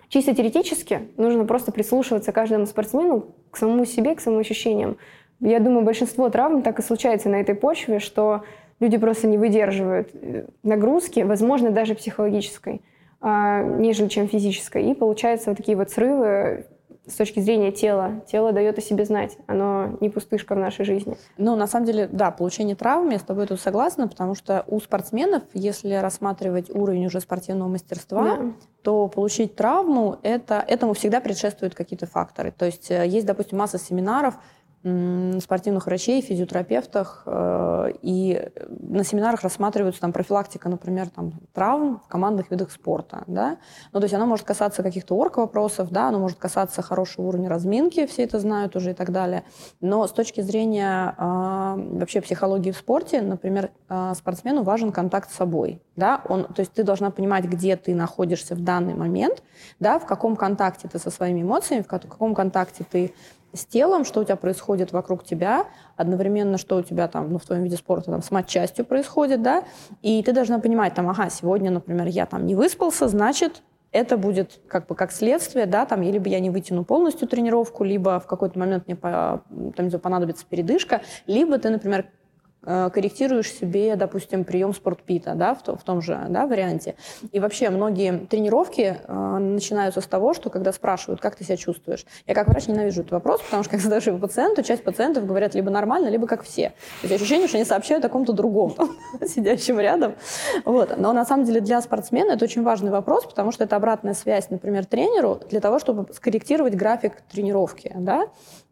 чисто теоретически нужно просто прислушиваться каждому спортсмену к самому себе, к самым ощущениям. Я думаю, большинство травм так и случается на этой почве, что люди просто не выдерживают э, нагрузки, возможно, даже психологической, а, нежели чем физической. И получаются вот такие вот срывы, с точки зрения тела. Тело дает о себе знать. Оно не пустышка в нашей жизни. Ну, на самом деле, да, получение травм, я с тобой тут согласна, потому что у спортсменов, если рассматривать уровень уже спортивного мастерства, да. то получить травму, это, этому всегда предшествуют какие-то факторы. То есть э, есть, допустим, масса семинаров, спортивных врачей, физиотерапевтах, э, и на семинарах рассматриваются там профилактика, например, там, травм в командных видах спорта, да, ну, то есть она может касаться каких-то орг-вопросов, да, она может касаться хорошего уровня разминки, все это знают уже и так далее, но с точки зрения э, вообще психологии в спорте, например, э, спортсмену важен контакт с собой, да, он, то есть ты должна понимать, где ты находишься в данный момент, да, в каком контакте ты со своими эмоциями, в каком контакте ты с телом, что у тебя происходит вокруг тебя, одновременно, что у тебя там, ну, в твоем виде спорта там с матчастью происходит, да, и ты должна понимать, там, ага, сегодня, например, я там не выспался, значит, это будет как бы как следствие, да, там, либо я не вытяну полностью тренировку, либо в какой-то момент мне по, там, понадобится передышка, либо ты, например, корректируешь себе, допустим, прием спортпита, да, в, в том же да, варианте. И вообще многие тренировки э, начинаются с того, что когда спрашивают, как ты себя чувствуешь. Я как врач ненавижу этот вопрос, потому что когда задаешь его пациенту, часть пациентов говорят либо нормально, либо как все. То есть ощущение, что они сообщают о ком-то другом, сидящем рядом. Вот. Но на самом деле для спортсмена это очень важный вопрос, потому что это обратная связь, например, тренеру для того, чтобы скорректировать график тренировки. Да?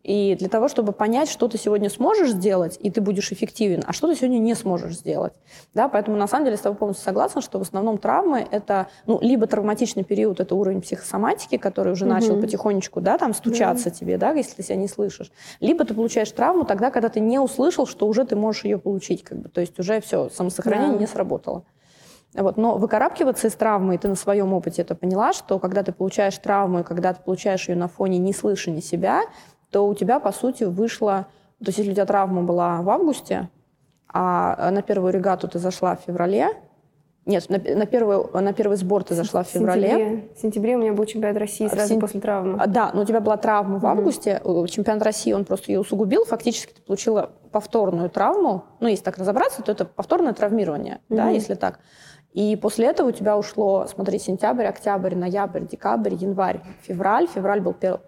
И для того, чтобы понять, что ты сегодня сможешь сделать, и ты будешь эффективен, а что ты сегодня не сможешь сделать. Да, поэтому на самом деле с тобой полностью согласна, что в основном травмы это ну, либо травматичный период, это уровень психосоматики, который уже угу. начал потихонечку да, там, стучаться да. тебе, да, если ты себя не слышишь. Либо ты получаешь травму тогда, когда ты не услышал, что уже ты можешь ее получить. Как бы. То есть уже все, самосохранение да. не сработало. Вот. Но выкарабкиваться из травмы, и ты на своем опыте это поняла, что когда ты получаешь травму, и когда ты получаешь ее на фоне не слышания себя, то у тебя, по сути, вышло... То есть если у тебя травма была в августе, а на первую регату ты зашла в феврале, нет, на, на, первую, на первый сбор ты зашла в феврале. Сентябре. В сентябре у меня был чемпионат России сразу сентя... после травмы. А, да, но у тебя была травма в угу. августе. Чемпионат России, он просто ее усугубил. Фактически ты получила повторную травму. Ну, если так разобраться, то это повторное травмирование, угу. да, если так. И после этого у тебя ушло, смотри, сентябрь, октябрь, ноябрь, декабрь, январь, февраль. Февраль был пер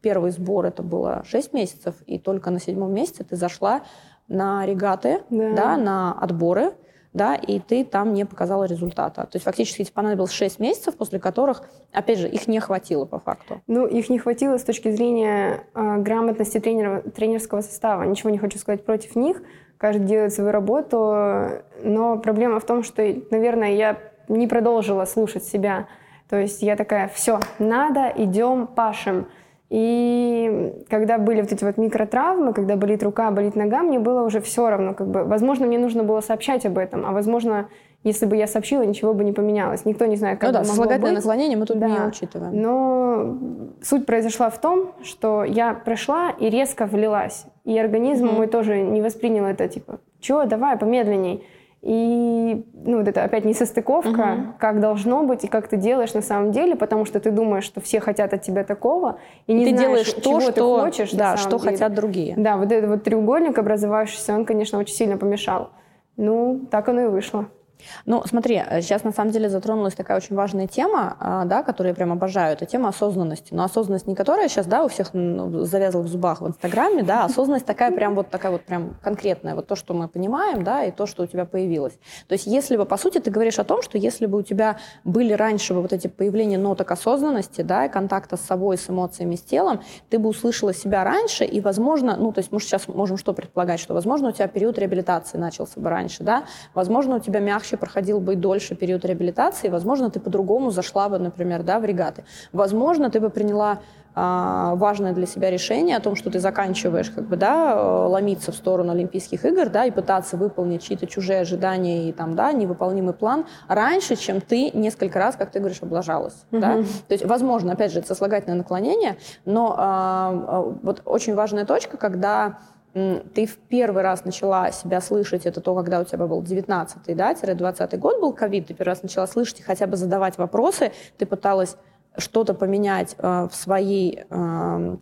первый сбор это было 6 месяцев, и только на седьмом месяце ты зашла на регаты, да. Да, на отборы, да, и ты там не показала результата. То есть фактически тебе понадобилось 6 месяцев, после которых, опять же, их не хватило по факту. Ну, их не хватило с точки зрения э, грамотности тренера, тренерского состава. Ничего не хочу сказать против них, каждый делает свою работу, но проблема в том, что, наверное, я не продолжила слушать себя. То есть я такая, все, надо, идем, пашем. И когда были вот эти вот микротравмы, когда болит рука, болит нога, мне было уже все равно. Как бы, возможно, мне нужно было сообщать об этом, а возможно, если бы я сообщила, ничего бы не поменялось. Никто не знает, как ну да, могло быть. наклонение мы тут да. не учитываем. Но суть произошла в том, что я пришла и резко влилась. И организм mm-hmm. мой тоже не воспринял это, типа, чего, давай, помедленней. И ну, вот это опять несостыковка, угу. как должно быть и как ты делаешь на самом деле, потому что ты думаешь, что все хотят от тебя такого, и не ты знаешь, делаешь то, чего что, ты хочешь. Да, что деле. хотят другие. Да, вот этот вот треугольник образовавшийся, он, конечно, очень сильно помешал. Ну, так оно и вышло. Ну, смотри, сейчас э, на самом деле затронулась такая очень важная тема, а, да, которую я прям обожаю, это тема осознанности. Но осознанность не которая сейчас, да, у всех ну, завязла в зубах в Инстаграме, да, а осознанность такая прям вот такая вот прям конкретная, вот то, что мы понимаем, да, и то, что у тебя появилось. То есть если бы, по сути, ты говоришь о том, что если бы у тебя были раньше вот эти появления ноток осознанности, да, и контакта с собой, с эмоциями, с телом, ты бы услышала себя раньше, и, возможно, ну, то есть мы сейчас можем что предполагать, что, возможно, у тебя период реабилитации начался бы раньше, да, возможно, у тебя мягче проходил бы и дольше период реабилитации, возможно, ты по-другому зашла бы, например, да, в регаты. Возможно, ты бы приняла а, важное для себя решение о том, что ты заканчиваешь как бы, да, ломиться в сторону Олимпийских игр, да, и пытаться выполнить чьи-то чужие ожидания и там, да, невыполнимый план раньше, чем ты несколько раз, как ты говоришь, облажалась. Mm-hmm. Да? То есть, возможно, опять же, это сослагательное наклонение, но а, вот очень важная точка, когда ты в первый раз начала себя слышать, это то, когда у тебя был 19-й, да, 20 год был ковид, ты первый раз начала слышать и хотя бы задавать вопросы, ты пыталась что-то поменять э, в своей э,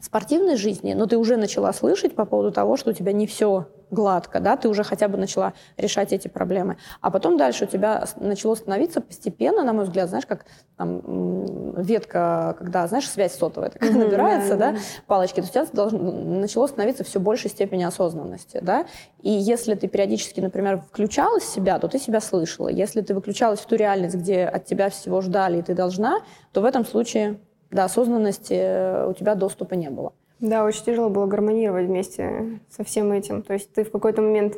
спортивной жизни, но ты уже начала слышать по поводу того, что у тебя не все гладко, да, ты уже хотя бы начала решать эти проблемы. А потом дальше у тебя начало становиться постепенно, на мой взгляд, знаешь, как там, ветка, когда, знаешь, связь сотовая такая mm-hmm, набирается, да, да, палочки, то у тебя должно, начало становиться все большей степени осознанности, да, и если ты периодически, например, включалась в себя, то ты себя слышала. Если ты выключалась в ту реальность, где от тебя всего ждали, и ты должна, то в этом случае до осознанности э, у тебя доступа не было. Да, очень тяжело было гармонировать вместе со всем этим. То есть ты в какой-то момент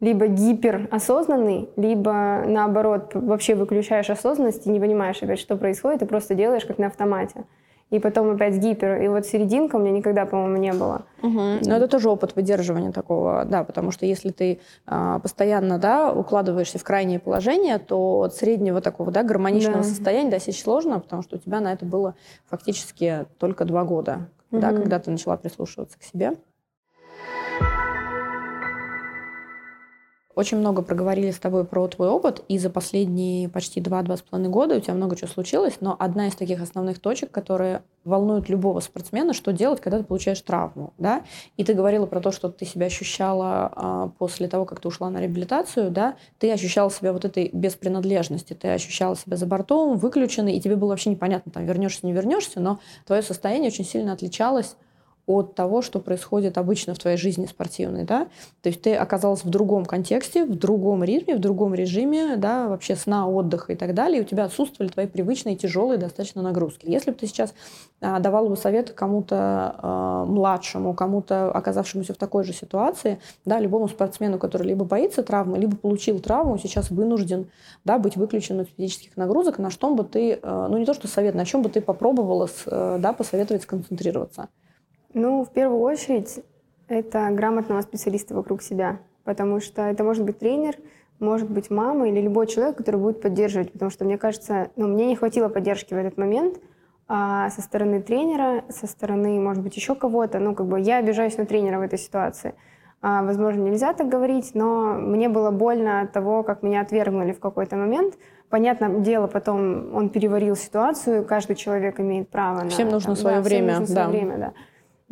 либо гиперосознанный, либо наоборот вообще выключаешь осознанность и не понимаешь опять, что происходит, и просто делаешь как на автомате. И потом опять гипер. И вот серединка у меня никогда, по-моему, не было. Угу. Но это тоже опыт выдерживания такого, да, потому что если ты а, постоянно, да, укладываешься в крайнее положение, то от среднего такого, да, гармоничного да. состояния достичь сложно, потому что у тебя на это было фактически только два года. Да, когда ты начала прислушиваться к себе. Очень много проговорили с тобой про твой опыт, и за последние почти два-два с половиной года у тебя много чего случилось, но одна из таких основных точек, которые волнуют любого спортсмена, что делать, когда ты получаешь травму, да? И ты говорила про то, что ты себя ощущала а, после того, как ты ушла на реабилитацию, да? Ты ощущала себя вот этой без принадлежности, ты ощущала себя за бортом, выключенной, и тебе было вообще непонятно, там, вернешься, не вернешься, но твое состояние очень сильно отличалось от того, что происходит обычно в твоей жизни спортивной, да, то есть ты оказалась в другом контексте, в другом ритме, в другом режиме, да, вообще сна, отдыха и так далее, и у тебя отсутствовали твои привычные тяжелые достаточно нагрузки. Если бы ты сейчас а, давала бы совет кому-то а, младшему, кому-то оказавшемуся в такой же ситуации, да, любому спортсмену, который либо боится травмы, либо получил травму, сейчас вынужден, да, быть выключен из физических нагрузок, на что бы ты, а, ну не то что совет, на чем бы ты попробовала, э, да, посоветовать сконцентрироваться? Ну, в первую очередь, это грамотного специалиста вокруг себя, потому что это может быть тренер, может быть мама или любой человек, который будет поддерживать, потому что мне кажется, ну, мне не хватило поддержки в этот момент а со стороны тренера, со стороны, может быть, еще кого-то. Ну, как бы я обижаюсь на тренера в этой ситуации. А, возможно, нельзя так говорить, но мне было больно от того, как меня отвергнули в какой-то момент. Понятное дело, потом он переварил ситуацию, каждый человек имеет право. Всем на, нужно там, свое да, время. Всем нужно да. свое время, да.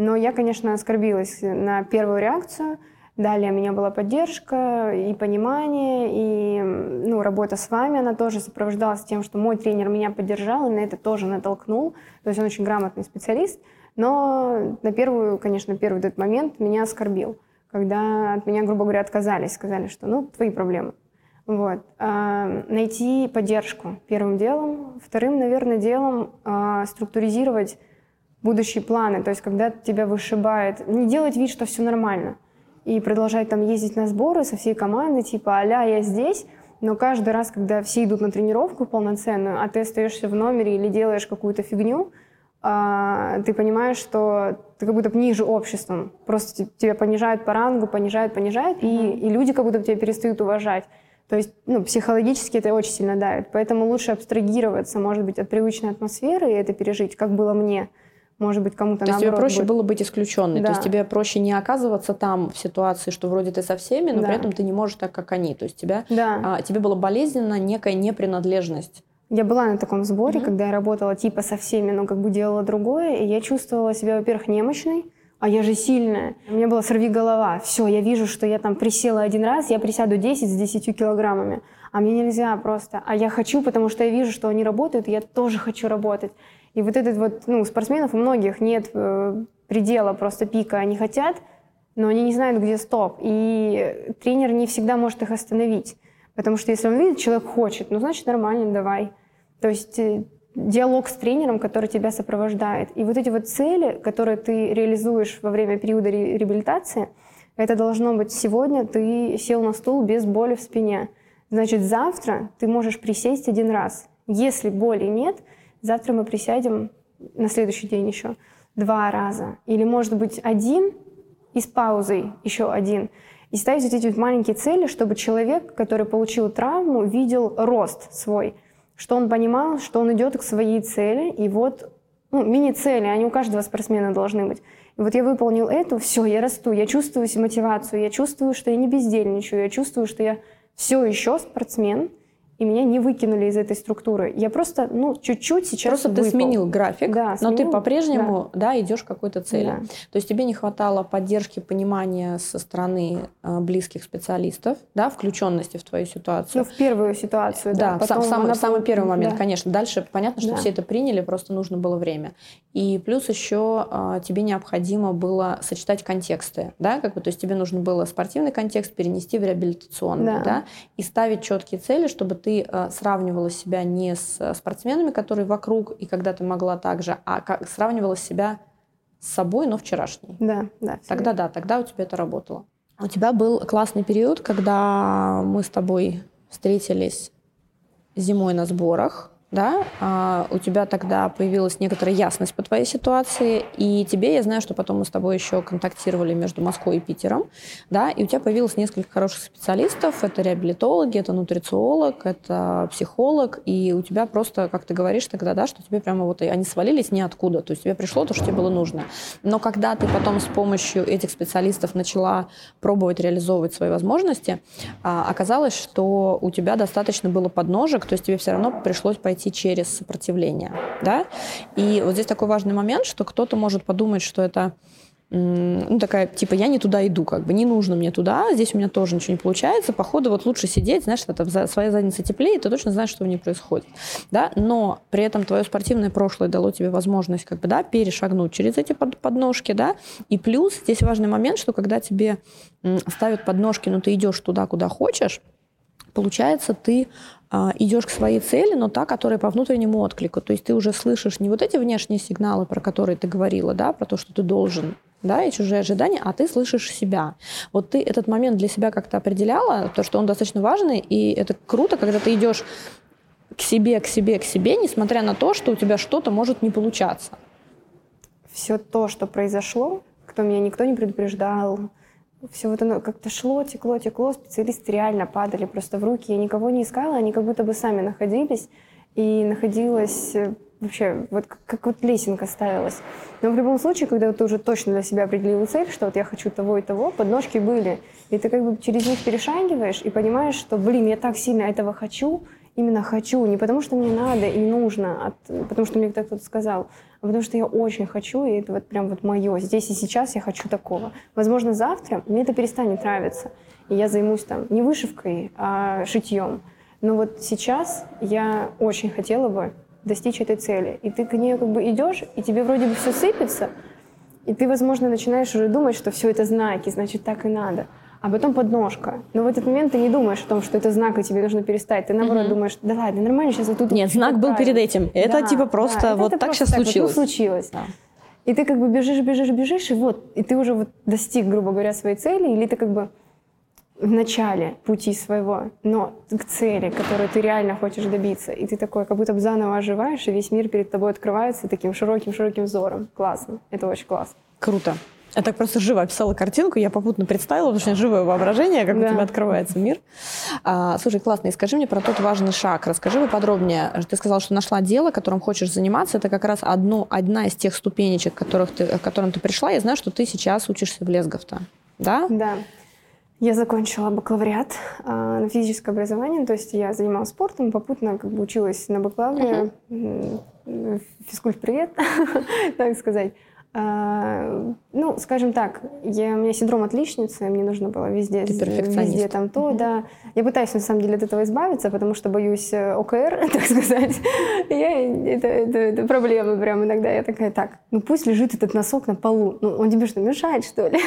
Но я, конечно, оскорбилась на первую реакцию. Далее у меня была поддержка и понимание, и ну, работа с вами, она тоже сопровождалась тем, что мой тренер меня поддержал и на это тоже натолкнул. То есть он очень грамотный специалист. Но на первую, конечно, первый этот момент меня оскорбил, когда от меня, грубо говоря, отказались, сказали, что ну, твои проблемы. Вот. А, найти поддержку первым делом. Вторым, наверное, делом а, структуризировать будущие планы. То есть, когда тебя вышибает, не делать вид, что все нормально. И продолжать там ездить на сборы со всей командой, типа, аля, я здесь. Но каждый раз, когда все идут на тренировку полноценную, а ты остаешься в номере или делаешь какую-то фигню, а, ты понимаешь, что ты как будто ниже обществом. Просто тебя понижают по рангу, понижают, понижают, mm-hmm. и, и люди как будто тебя перестают уважать. То есть ну, психологически это очень сильно давит. Поэтому лучше абстрагироваться, может быть, от привычной атмосферы и это пережить, как было мне может быть, кому-то То есть тебе проще будет... было быть исключенной, да. то есть тебе проще не оказываться там в ситуации, что вроде ты со всеми, но да. при этом ты не можешь так, как они. То есть тебя, да. а, тебе было болезненно некая непринадлежность. Я была на таком сборе, mm-hmm. когда я работала типа со всеми, но как бы делала другое, и я чувствовала себя, во-первых, немощной, а я же сильная. У меня была сорви голова. Все, я вижу, что я там присела один раз, я присяду 10 с 10 килограммами. А мне нельзя просто. А я хочу, потому что я вижу, что они работают, и я тоже хочу работать. И вот этот вот, ну, у спортсменов у многих нет э, предела просто пика, они хотят, но они не знают, где стоп. И тренер не всегда может их остановить. Потому что если он видит, человек хочет, ну, значит, нормально, давай. То есть э, диалог с тренером, который тебя сопровождает. И вот эти вот цели, которые ты реализуешь во время периода реабилитации, это должно быть сегодня ты сел на стул без боли в спине. Значит, завтра ты можешь присесть один раз. Если боли нет, завтра мы присядем на следующий день еще два раза. Или, может быть, один и с паузой еще один. И ставить вот эти вот маленькие цели, чтобы человек, который получил травму, видел рост свой, что он понимал, что он идет к своей цели, и вот ну, мини-цели, они у каждого спортсмена должны быть. И вот я выполнил эту, все, я расту, я чувствую мотивацию, я чувствую, что я не бездельничаю, я чувствую, что я все еще спортсмен – и меня не выкинули из этой структуры. Я просто, ну, чуть-чуть сейчас Просто выпал. ты сменил график, да, сменил, но ты по-прежнему, да. да, идешь к какой-то цели. Да. То есть тебе не хватало поддержки, понимания со стороны э, близких специалистов, да, включенности в твою ситуацию. Ну, в первую ситуацию, да. Да, сам, она... в самый первый момент, да. конечно. Дальше понятно, что да. все это приняли, просто нужно было время. И плюс еще э, тебе необходимо было сочетать контексты, да, как бы, то есть тебе нужно было спортивный контекст перенести в реабилитационный, да, да и ставить четкие цели, чтобы ты ты э, сравнивала себя не с спортсменами, которые вокруг, и когда ты могла так же, а как, сравнивала себя с собой, но вчерашний. Да, да. Тогда да, тогда у тебя это работало. У тебя был классный период, когда мы с тобой встретились зимой на сборах да, а у тебя тогда появилась некоторая ясность по твоей ситуации, и тебе, я знаю, что потом мы с тобой еще контактировали между Москвой и Питером, да, и у тебя появилось несколько хороших специалистов, это реабилитологи, это нутрициолог, это психолог, и у тебя просто, как ты говоришь тогда, да, что тебе прямо вот они свалились ниоткуда, то есть тебе пришло то, что тебе было нужно. Но когда ты потом с помощью этих специалистов начала пробовать реализовывать свои возможности, а, оказалось, что у тебя достаточно было подножек, то есть тебе все равно пришлось пойти пройти через сопротивление. Да? И вот здесь такой важный момент, что кто-то может подумать, что это ну, такая, типа, я не туда иду, как бы, не нужно мне туда, здесь у меня тоже ничего не получается, походу вот лучше сидеть, знаешь, это своя задница теплее, ты точно знаешь, что в ней происходит, да, но при этом твое спортивное прошлое дало тебе возможность, как бы, да, перешагнуть через эти подножки, да, и плюс здесь важный момент, что когда тебе ставят подножки, но ты идешь туда, куда хочешь, получается, ты идешь к своей цели, но та, которая по внутреннему отклику. То есть ты уже слышишь не вот эти внешние сигналы, про которые ты говорила, да, про то, что ты должен, да, и чужие ожидания, а ты слышишь себя. Вот ты этот момент для себя как-то определяла, то, что он достаточно важный, и это круто, когда ты идешь к себе, к себе, к себе, несмотря на то, что у тебя что-то может не получаться. Все то, что произошло, кто меня никто не предупреждал, все вот оно как-то шло, текло, текло, специалисты реально падали просто в руки. Я никого не искала, они как будто бы сами находились. И находилась э, вообще, вот как, как вот лесенка ставилась. Но в любом случае, когда ты уже точно для себя определил цель, что вот я хочу того и того, подножки были, и ты как бы через них перешагиваешь и понимаешь, что, блин, я так сильно этого хочу, именно хочу, не потому что мне надо и нужно, а потому что мне кто-то сказал, потому что я очень хочу, и это вот прям вот мое. Здесь и сейчас я хочу такого. Возможно, завтра мне это перестанет нравиться, и я займусь там не вышивкой, а шитьем. Но вот сейчас я очень хотела бы достичь этой цели. И ты к ней как бы идешь, и тебе вроде бы все сыпется, и ты, возможно, начинаешь уже думать, что все это знаки, значит, так и надо а потом подножка. Но в этот момент ты не думаешь о том, что это знак, и тебе нужно перестать. Ты наоборот mm-hmm. думаешь, да ладно, нормально, сейчас я тут... Нет, знак был перед этим. Это да, типа просто да, вот это так просто сейчас так, случилось. Вот, ну, случилось. Да. И ты как бы бежишь, бежишь, бежишь, и вот, и ты уже вот достиг, грубо говоря, своей цели, или ты как бы в начале пути своего, но к цели, которую ты реально хочешь добиться. И ты такой, как будто бы заново оживаешь, и весь мир перед тобой открывается таким широким-широким взором. Классно. Это очень классно. Круто. Я так просто живо описала картинку, я попутно представила, потому что живое воображение, как да. у тебя открывается мир. А, слушай, классно, и скажи мне про тот важный шаг. Расскажи поподробнее. Ты сказала, что нашла дело, которым хочешь заниматься. Это как раз одно, одна из тех ступенечек, которых ты, к которым ты пришла. Я знаю, что ты сейчас учишься в Лесговта. Да? Да. Я закончила бакалавриат э, на физическое образование, то есть я занималась спортом, попутно как бы училась на бакалавре. Uh-huh. Физкульт привет, так сказать. А, ну, скажем так, я, у меня синдром отличницы, мне нужно было везде, везде там то, да. Я пытаюсь на самом деле от этого избавиться, потому что боюсь э, ОКР, так сказать. я, это, это, это проблема прям иногда. Я такая, так, ну пусть лежит этот носок на полу. Ну, он тебе что, мешает, что ли?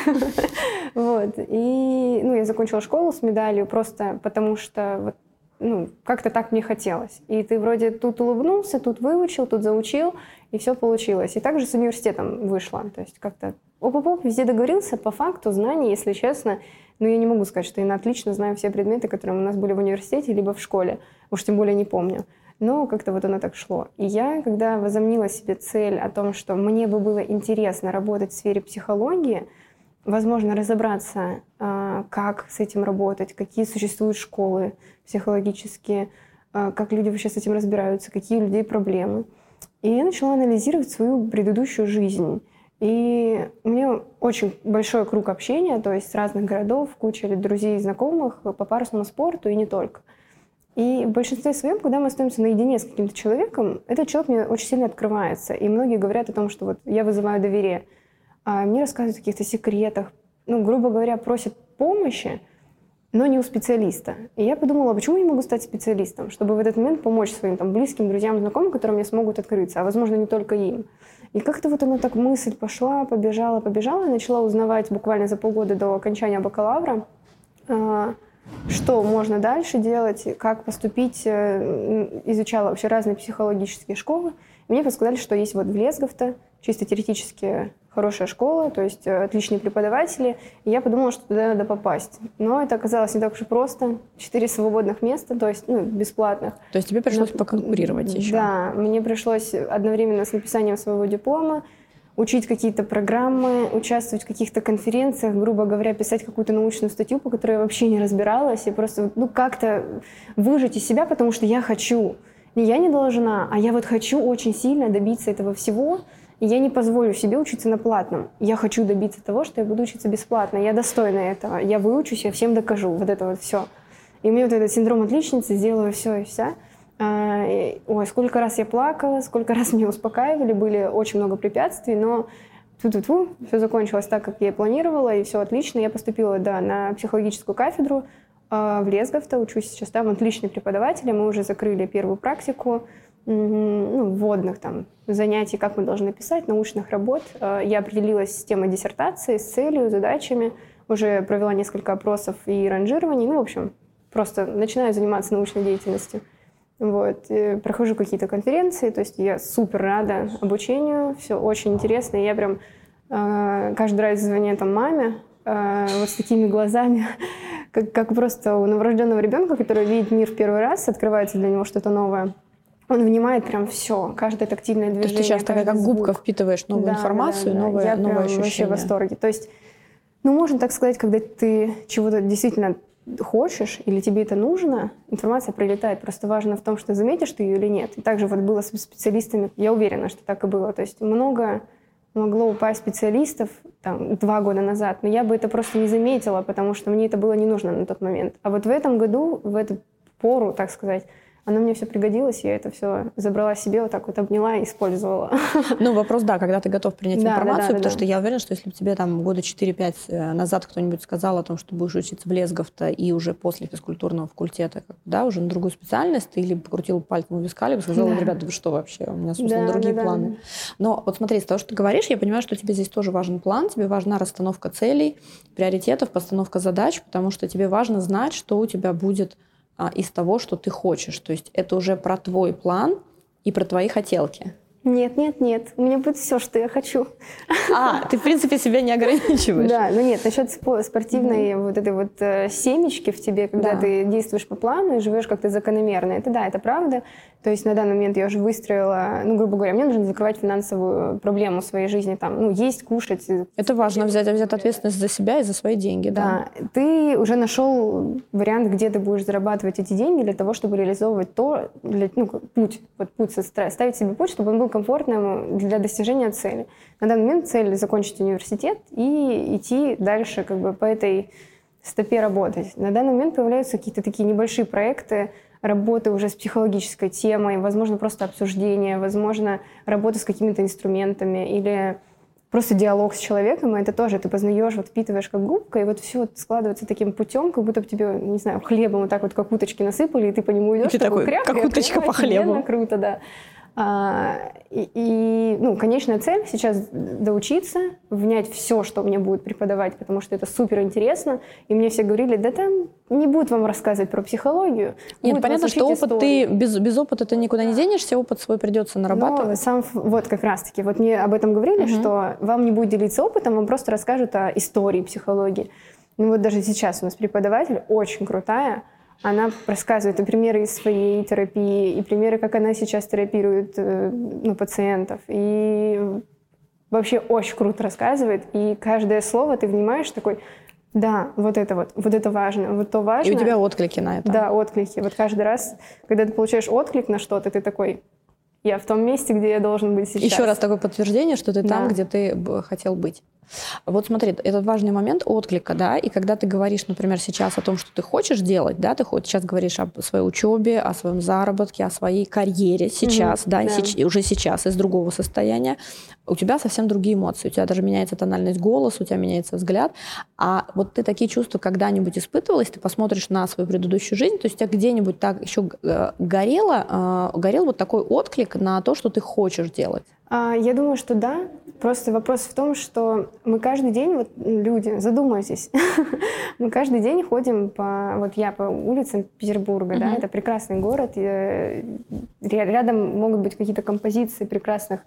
вот. И, ну, я закончила школу с медалью просто потому что вот ну, как-то так мне хотелось. И ты вроде тут улыбнулся, тут выучил, тут заучил, и все получилось. И также с университетом вышло. То есть как-то оп-оп-оп, везде договорился. По факту знаний, если честно, ну, я не могу сказать, что я отлично знаю все предметы, которые у нас были в университете, либо в школе. Уж тем более не помню. Но как-то вот оно так шло. И я, когда возомнила себе цель о том, что мне бы было интересно работать в сфере психологии, возможно, разобраться, а, как с этим работать, какие существуют школы психологические, а, как люди вообще с этим разбираются, какие у людей проблемы. И я начала анализировать свою предыдущую жизнь. И у меня очень большой круг общения, то есть разных городов, куча друзей и знакомых по парусному спорту и не только. И в большинстве своем, когда мы остаемся наедине с каким-то человеком, этот человек мне очень сильно открывается. И многие говорят о том, что вот я вызываю доверие. А мне рассказывают о каких-то секретах, ну, грубо говоря, просят помощи, но не у специалиста. И я подумала, почему я не могу стать специалистом, чтобы в этот момент помочь своим там, близким, друзьям, знакомым, которым мне смогут открыться, а возможно не только им. И как-то вот она так мысль пошла, побежала, побежала, и начала узнавать буквально за полгода до окончания бакалавра, а, что можно дальше делать, как поступить, э, изучала вообще разные психологические школы. Мне подсказали, что есть вот в Лесговто чисто теоретически хорошая школа, то есть э, отличные преподаватели, и я подумала, что туда надо попасть. Но это оказалось не так уж и просто. Четыре свободных места, то есть ну, бесплатных. То есть тебе пришлось Но, поконкурировать еще? Да, мне пришлось одновременно с написанием своего диплома учить какие-то программы, участвовать в каких-то конференциях, грубо говоря, писать какую-то научную статью, по которой я вообще не разбиралась, и просто ну, как-то выжить из себя, потому что я хочу. Не я не должна, а я вот хочу очень сильно добиться этого всего, я не позволю себе учиться на платном. Я хочу добиться того, что я буду учиться бесплатно. Я достойна этого. Я выучусь, я всем докажу. Вот это вот все. И у меня вот этот синдром отличницы, сделаю все и вся. А, ой, сколько раз я плакала, сколько раз меня успокаивали, были очень много препятствий, но ту-ту-ту, все закончилось так, как я и планировала, и все отлично. Я поступила, да, на психологическую кафедру э, в Лесговто, учусь сейчас там, отличный преподаватель, мы уже закрыли первую практику, ну, вводных там занятий, как мы должны писать, научных работ. Э, я определилась с темой диссертации, с целью, задачами, уже провела несколько опросов и ранжирований, ну, в общем, просто начинаю заниматься научной деятельностью. Вот. И прохожу какие-то конференции, то есть я супер рада обучению, все очень интересно. Я прям э, каждый раз звоню там маме, э, вот с такими глазами, как, как просто у новорожденного ребенка, который видит мир в первый раз, открывается для него что-то новое. Он внимает прям все, каждое тактильное движение. То есть ты сейчас такая как звук. губка впитываешь новую да, информацию, да, да. новое, Я новое прям ощущение. вообще в восторге. То есть, ну, можно так сказать, когда ты чего-то действительно хочешь или тебе это нужно, информация прилетает. Просто важно в том, что заметишь ты ее или нет. И также вот было с специалистами, я уверена, что так и было. То есть много могло упасть специалистов там, два года назад, но я бы это просто не заметила, потому что мне это было не нужно на тот момент. А вот в этом году, в эту пору, так сказать, оно мне все пригодилось, я это все забрала себе, вот так вот обняла и использовала. Ну, вопрос, да, когда ты готов принять да, информацию, да, да, потому да, что да. я уверена, что если бы тебе там года 4-5 э, назад кто-нибудь сказал о том, что будешь учиться в Лесговто и уже после физкультурного факультета, да, уже на другую специальность, ты или покрутил пальцем у виска, либо сказала, да. ребята, вы что вообще, у меня, собственно, да, другие да, планы. Да. Но вот смотри, с того, что ты говоришь, я понимаю, что тебе здесь тоже важен план, тебе важна расстановка целей, приоритетов, постановка задач, потому что тебе важно знать, что у тебя будет а, из того, что ты хочешь. То есть это уже про твой план и про твои хотелки. Нет, нет, нет. У меня будет все, что я хочу. А, ты, в принципе, себя не ограничиваешь. Да, ну нет, насчет спортивной mm-hmm. вот этой вот э, семечки в тебе, когда да. ты действуешь по плану и живешь как-то закономерно. Это да, это правда. То есть на данный момент я уже выстроила, ну, грубо говоря, мне нужно закрывать финансовую проблему своей жизни, там, ну, есть, кушать. Это важно, взять, взять ответственность за себя и за свои деньги, да. Да, ты уже нашел вариант, где ты будешь зарабатывать эти деньги для того, чтобы реализовывать то, для, ну, путь, вот путь, ставить себе путь, чтобы он был комфортным для достижения цели. На данный момент цель закончить университет и идти дальше как бы по этой стопе работать. На данный момент появляются какие-то такие небольшие проекты, работы уже с психологической темой, возможно, просто обсуждение, возможно, работа с какими-то инструментами или просто диалог с человеком, и это тоже ты познаешь, вот впитываешь как губка, и вот все вот складывается таким путем, как будто бы тебе, не знаю, хлебом вот так вот как уточки насыпали, и ты по нему идешь, и ты такой, кряк, как уточка по хлебу. Круто, да. А, и, и, ну, конечная цель сейчас доучиться, внять все, что мне будет преподавать, потому что это супер интересно. И мне все говорили, да там не будут вам рассказывать про психологию. Нет, понятно, что опыт историю. ты без, без опыта ты никуда не денешься, опыт свой придется нарабатывать. Но сам, вот как раз-таки, вот мне об этом говорили, угу. что вам не будет делиться опытом, вам просто расскажут о истории психологии. Ну вот даже сейчас у нас преподаватель очень крутая, она рассказывает и примеры из своей терапии, и примеры, как она сейчас терапирует э, ну, пациентов. И вообще очень круто рассказывает. И каждое слово ты внимаешь такой, да, вот это вот, вот это важно, вот то важно. И у тебя отклики на это. Да, отклики. Вот каждый раз, когда ты получаешь отклик на что-то, ты такой, я в том месте, где я должен быть сейчас. Еще раз такое подтверждение, что ты да. там, где ты хотел быть. Вот смотри, этот важный момент отклика, да, и когда ты говоришь, например, сейчас о том, что ты хочешь делать, да, ты хоть сейчас говоришь о своей учебе, о своем заработке, о своей карьере сейчас, mm-hmm, да, да. Сеч- уже сейчас из другого состояния, у тебя совсем другие эмоции, у тебя даже меняется тональность голоса, у тебя меняется взгляд, а вот ты такие чувства когда-нибудь испытывалась, ты посмотришь на свою предыдущую жизнь, то есть у тебя где-нибудь так еще э, горело, э, горел вот такой отклик на то, что ты хочешь делать? А, я думаю, что да. Просто вопрос в том, что мы каждый день, вот люди, задумайтесь, мы каждый день ходим по, вот я по улицам Петербурга, да, это прекрасный город, рядом могут быть какие-то композиции прекрасных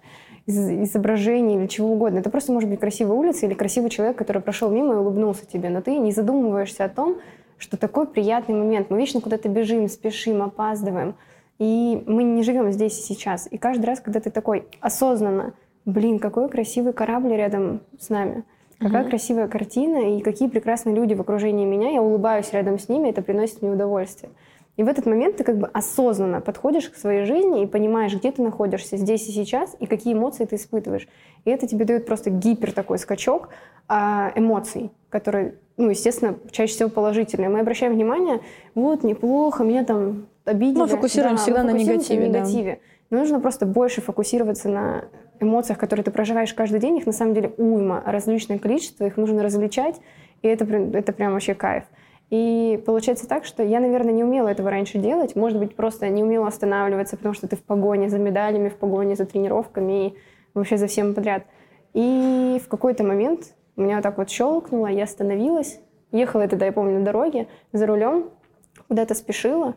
изображений или чего угодно. Это просто может быть красивая улица или красивый человек, который прошел мимо и улыбнулся тебе, но ты не задумываешься о том, что такой приятный момент. Мы вечно куда-то бежим, спешим, опаздываем. И мы не живем здесь и сейчас. И каждый раз, когда ты такой осознанно, блин, какой красивый корабль рядом с нами, какая mm-hmm. красивая картина и какие прекрасные люди в окружении меня, я улыбаюсь рядом с ними, это приносит мне удовольствие. И в этот момент ты как бы осознанно подходишь к своей жизни и понимаешь, где ты находишься здесь и сейчас, и какие эмоции ты испытываешь. И это тебе дает просто гипер такой скачок а, эмоций, которые, ну, естественно, чаще всего положительные. Мы обращаем внимание, вот, неплохо, меня там обидели. Мы фокусируем да, всегда мы на негативе. На негативе. Да. Но нужно просто больше фокусироваться на эмоциях, которые ты проживаешь каждый день. Их на самом деле уйма, различное количество, их нужно различать, и это, это прям вообще кайф. И получается так, что я, наверное, не умела этого раньше делать. Может быть, просто не умела останавливаться, потому что ты в погоне за медалями, в погоне за тренировками и вообще за всем подряд. И в какой-то момент меня вот так вот щелкнуло, я остановилась. Ехала я тогда, я помню, на дороге за рулем, куда-то спешила,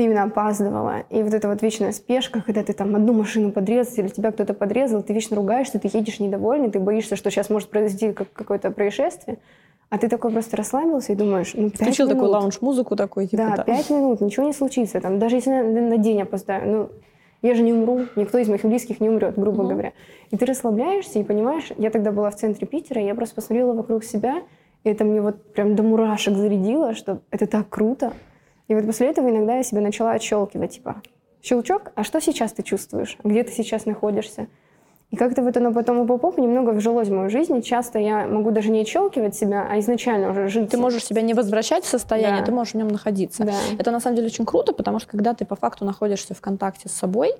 именно опаздывала. И вот эта вот вечная спешка, когда ты там одну машину подрезал или тебя кто-то подрезал, ты вечно ругаешься, ты едешь недовольный, ты боишься, что сейчас может произойти какое-то происшествие. А ты такой просто расслабился и думаешь, ну, пять Включил минут. такой лаунж-музыку такой, типа, Да, пять минут, ничего не случится. Там, даже если на, на день опоздаю, ну, я же не умру, никто из моих близких не умрет, грубо mm-hmm. говоря. И ты расслабляешься и понимаешь, я тогда была в центре Питера, и я просто посмотрела вокруг себя, и это мне вот прям до мурашек зарядило, что это так круто. И вот после этого иногда я себя начала отщелкивать, типа, щелчок, а что сейчас ты чувствуешь? Где ты сейчас находишься? И как-то вот оно потом у поп немного вжилось в мою жизнь. И часто я могу даже не отщелкивать себя, а изначально уже жить. Ты можешь себя не возвращать в состояние, да. ты можешь в нем находиться. Да. Это на самом деле очень круто, потому что когда ты по факту находишься в контакте с собой,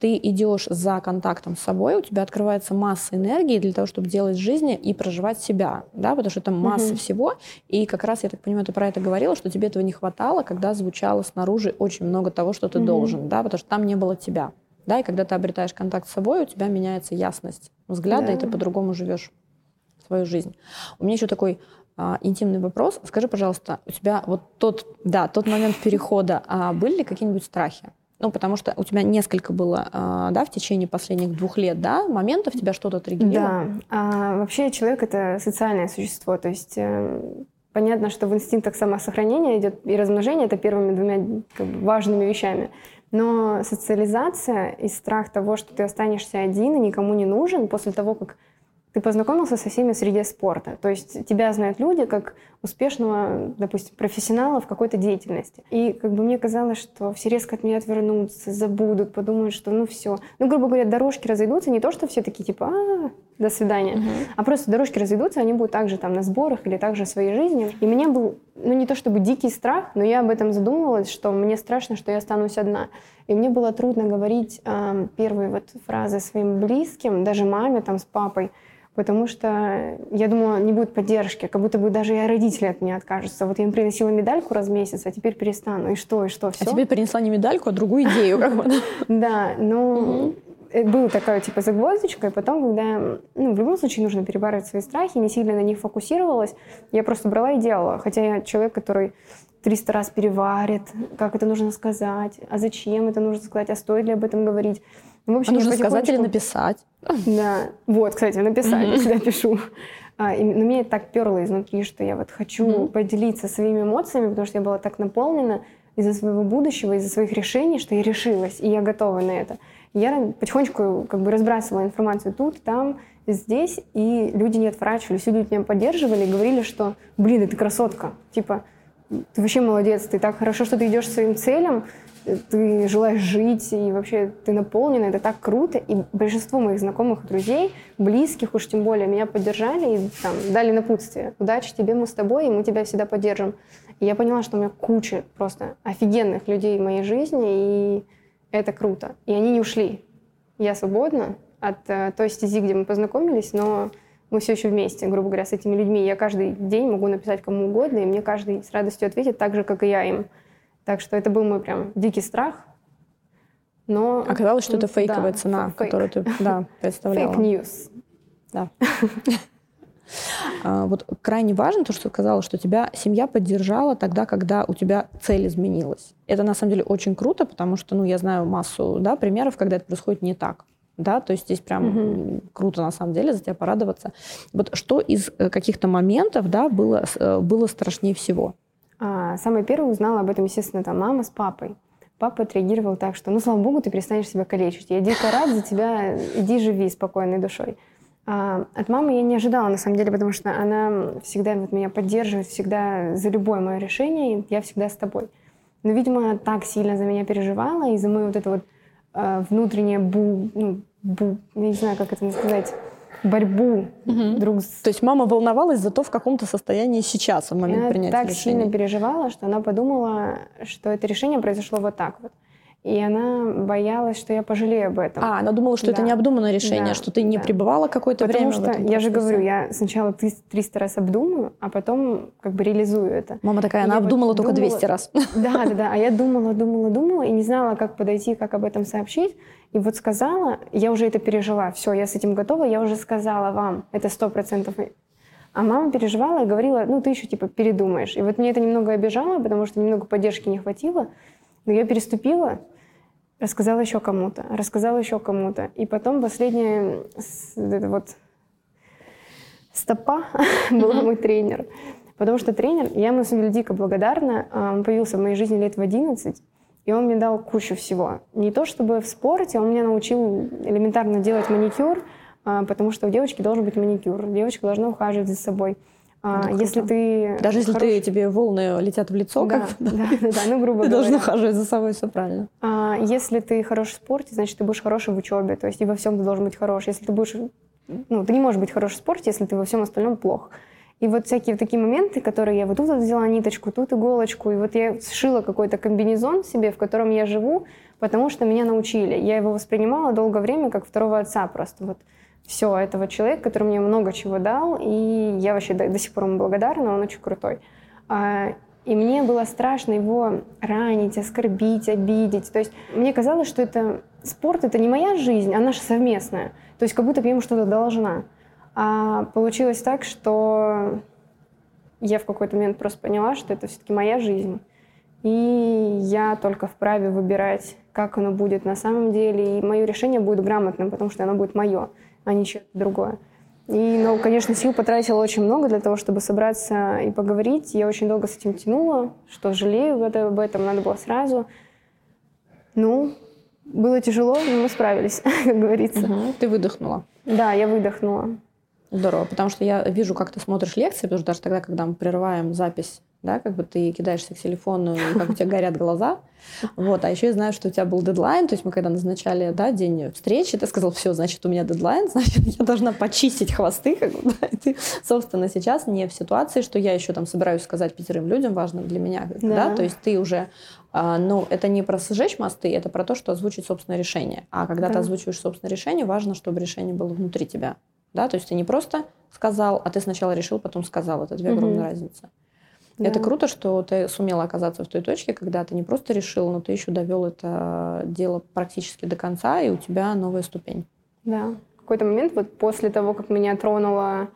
ты идешь за контактом с собой, у тебя открывается масса энергии для того, чтобы делать жизни и проживать себя, да, потому что это масса угу. всего. И как раз, я так понимаю, ты про это говорила, что тебе этого не хватало, когда звучало снаружи очень много того, что ты угу. должен, да, потому что там не было тебя. Да, и когда ты обретаешь контакт с собой, у тебя меняется ясность взгляда, да. и ты по-другому живешь свою жизнь. У меня еще такой а, интимный вопрос. Скажи, пожалуйста, у тебя вот тот, да, тот момент перехода, а, были ли какие-нибудь страхи? Ну, потому что у тебя несколько было, а, да, в течение последних двух лет, да, моментов тебя что-то триггерило? Да. А, вообще человек — это социальное существо, то есть э, понятно, что в инстинктах самосохранения идет и размножение — это первыми двумя как бы, важными вещами. Но социализация и страх того, что ты останешься один и никому не нужен после того, как ты познакомился со всеми в среде спорта. То есть тебя знают люди как успешного, допустим, профессионала в какой-то деятельности. И как бы мне казалось, что все резко от меня отвернутся, забудут, подумают, что ну все. Ну, грубо говоря, дорожки разойдутся. Не то, что все такие типа, а, до свидания, угу. а просто дорожки разойдутся, они будут также там на сборах или также в своей жизни. И мне был, ну не то чтобы дикий страх, но я об этом задумывалась, что мне страшно, что я останусь одна. И мне было трудно говорить э, первые вот фразы своим близким, даже маме там с папой, потому что я думала, не будет поддержки, как будто бы даже и родители от меня откажутся. Вот я им приносила медальку раз в месяц, а теперь перестану. И что, и что, все. А тебе принесла не медальку, а другую идею. Да, но была такая типа загвоздочка, и потом, когда, ну, в любом случае нужно перебарывать свои страхи, не сильно на них фокусировалась, я просто брала и делала. Хотя я человек, который 300 раз переварит, как это нужно сказать, а зачем это нужно сказать, а стоит ли об этом говорить. Ну, в общем, а нужно сказать или написать. Да, вот, кстати, написать, я всегда пишу. А, и, но меня это так перло изнутри, что я вот хочу mm-hmm. поделиться своими эмоциями, потому что я была так наполнена из-за своего будущего, из-за своих решений, что я решилась, и я готова на это. И я потихонечку как бы разбрасывала информацию тут, там, здесь, и люди не отворачивались, люди меня поддерживали и говорили, что, блин, ты красотка, типа, ты вообще молодец, ты так хорошо, что ты идешь к своим целям, ты желаешь жить, и вообще ты наполнена, это так круто. И большинство моих знакомых, друзей, близких уж тем более, меня поддержали и там, дали напутствие. Удачи тебе, мы с тобой, и мы тебя всегда поддержим. И я поняла, что у меня куча просто офигенных людей в моей жизни, и это круто. И они не ушли. Я свободна от э, той стези, где мы познакомились, но мы все еще вместе, грубо говоря, с этими людьми. Я каждый день могу написать кому угодно, и мне каждый с радостью ответит так же, как и я им. Так что это был мой прям дикий страх. Но оказалось, что это фейковая да, цена, фейк. которую ты да, представляла. Fake news. Да. А, вот крайне важно то, что сказала, что тебя семья поддержала тогда, когда у тебя цель изменилась. Это на самом деле очень круто, потому что, ну, я знаю массу да, примеров, когда это происходит не так. да, то есть здесь прям угу. круто на самом деле за тебя порадоваться. Вот что из э, каких-то моментов, да, было, э, было страшнее всего? А, самое первое узнала об этом, естественно, там мама с папой. Папа отреагировал так, что, ну, слава богу, ты перестанешь себя калечить. Я дико рад за тебя, иди живи спокойной душой. А, от мамы я не ожидала, на самом деле, потому что она всегда вот меня поддерживает, всегда за любое мое решение, я всегда с тобой. Но, видимо, так сильно за меня переживала, и за мою вот это вот э, внутреннее бу, ну, бу, я не знаю, как это сказать, борьбу угу. друг с... То есть мама волновалась за то, в каком-то состоянии сейчас, в момент она принятия так решения. сильно переживала, что она подумала, что это решение произошло вот так вот. И она боялась, что я пожалею об этом. А, она думала, что да. это необдуманное решение, да. что ты не да. пребывала какое-то Потому время что, в этом я же говорю, я сначала 300 раз обдумаю, а потом как бы реализую это. Мама такая, она обдумала вот только думала, 200 раз. Да, да, да. А я думала, думала, думала и не знала, как подойти, как об этом сообщить. И вот сказала, я уже это пережила, все, я с этим готова, я уже сказала вам, это сто процентов. А мама переживала и говорила, ну ты еще типа передумаешь. И вот мне это немного обижало, потому что немного поддержки не хватило. Но я переступила, рассказала еще кому-то, рассказала еще кому-то. И потом последняя это вот стопа была мой тренер. Потому что тренер, я ему на самом деле дико благодарна, а, он появился в моей жизни лет в 11, и он мне дал кучу всего. Не то чтобы в спорте, он меня научил элементарно делать маникюр, а, потому что у девочки должен быть маникюр, девочка должна ухаживать за собой. А, ну, если ты даже если хорош... ты тебе волны летят в лицо, да, как да, да, да, ну грубо ты говоря. должен ухаживать за собой, все правильно. А, если ты хорош в спорте, значит ты будешь хороший в учебе, то есть и во всем ты должен быть хорош. Если ты будешь, ну ты не можешь быть хорош в спорте, если ты во всем остальном плох. И вот всякие такие моменты, которые я вот тут взяла ниточку, тут иголочку, и вот я сшила какой-то комбинезон себе, в котором я живу, потому что меня научили. Я его воспринимала долгое время как второго отца просто. Вот все этого человека, который мне много чего дал, и я вообще до, до сих пор ему благодарна, он очень крутой. А, и мне было страшно его ранить, оскорбить, обидеть. То есть мне казалось, что это спорт, это не моя жизнь, а наша совместная. То есть как будто я ему что-то должна. А получилось так, что я в какой-то момент просто поняла, что это все-таки моя жизнь. И я только вправе выбирать, как оно будет на самом деле. И мое решение будет грамотным, потому что оно будет мое а не что-то другое. И, ну, конечно, сил потратила очень много для того, чтобы собраться и поговорить. Я очень долго с этим тянула, что жалею об этом, надо было сразу. Ну, было тяжело, но мы справились, как говорится. Угу. Ты выдохнула. Да, я выдохнула. Здорово, потому что я вижу, как ты смотришь лекции, потому что даже тогда, когда мы прерываем запись да, как бы ты кидаешься к телефону, и как у тебя горят глаза. Вот, а еще я знаю, что у тебя был дедлайн, то есть мы когда назначали, да, день встречи, ты сказал, все, значит, у меня дедлайн, значит, я должна почистить хвосты, как бы, да, и ты, собственно, сейчас не в ситуации, что я еще там собираюсь сказать пятерым людям, важным для меня, да, да? то есть ты уже, а, ну, это не про сжечь мосты, это про то, что озвучить собственное решение. А когда да. ты озвучиваешь собственное решение, важно, чтобы решение было внутри тебя, да, то есть ты не просто сказал, а ты сначала решил, потом сказал, это две угу. огромные разницы. Да. Это круто, что ты сумела оказаться в той точке, когда ты не просто решил, но ты еще довел это дело практически до конца, и у тебя новая ступень. Да. В какой-то момент, вот после того, как меня тронуло,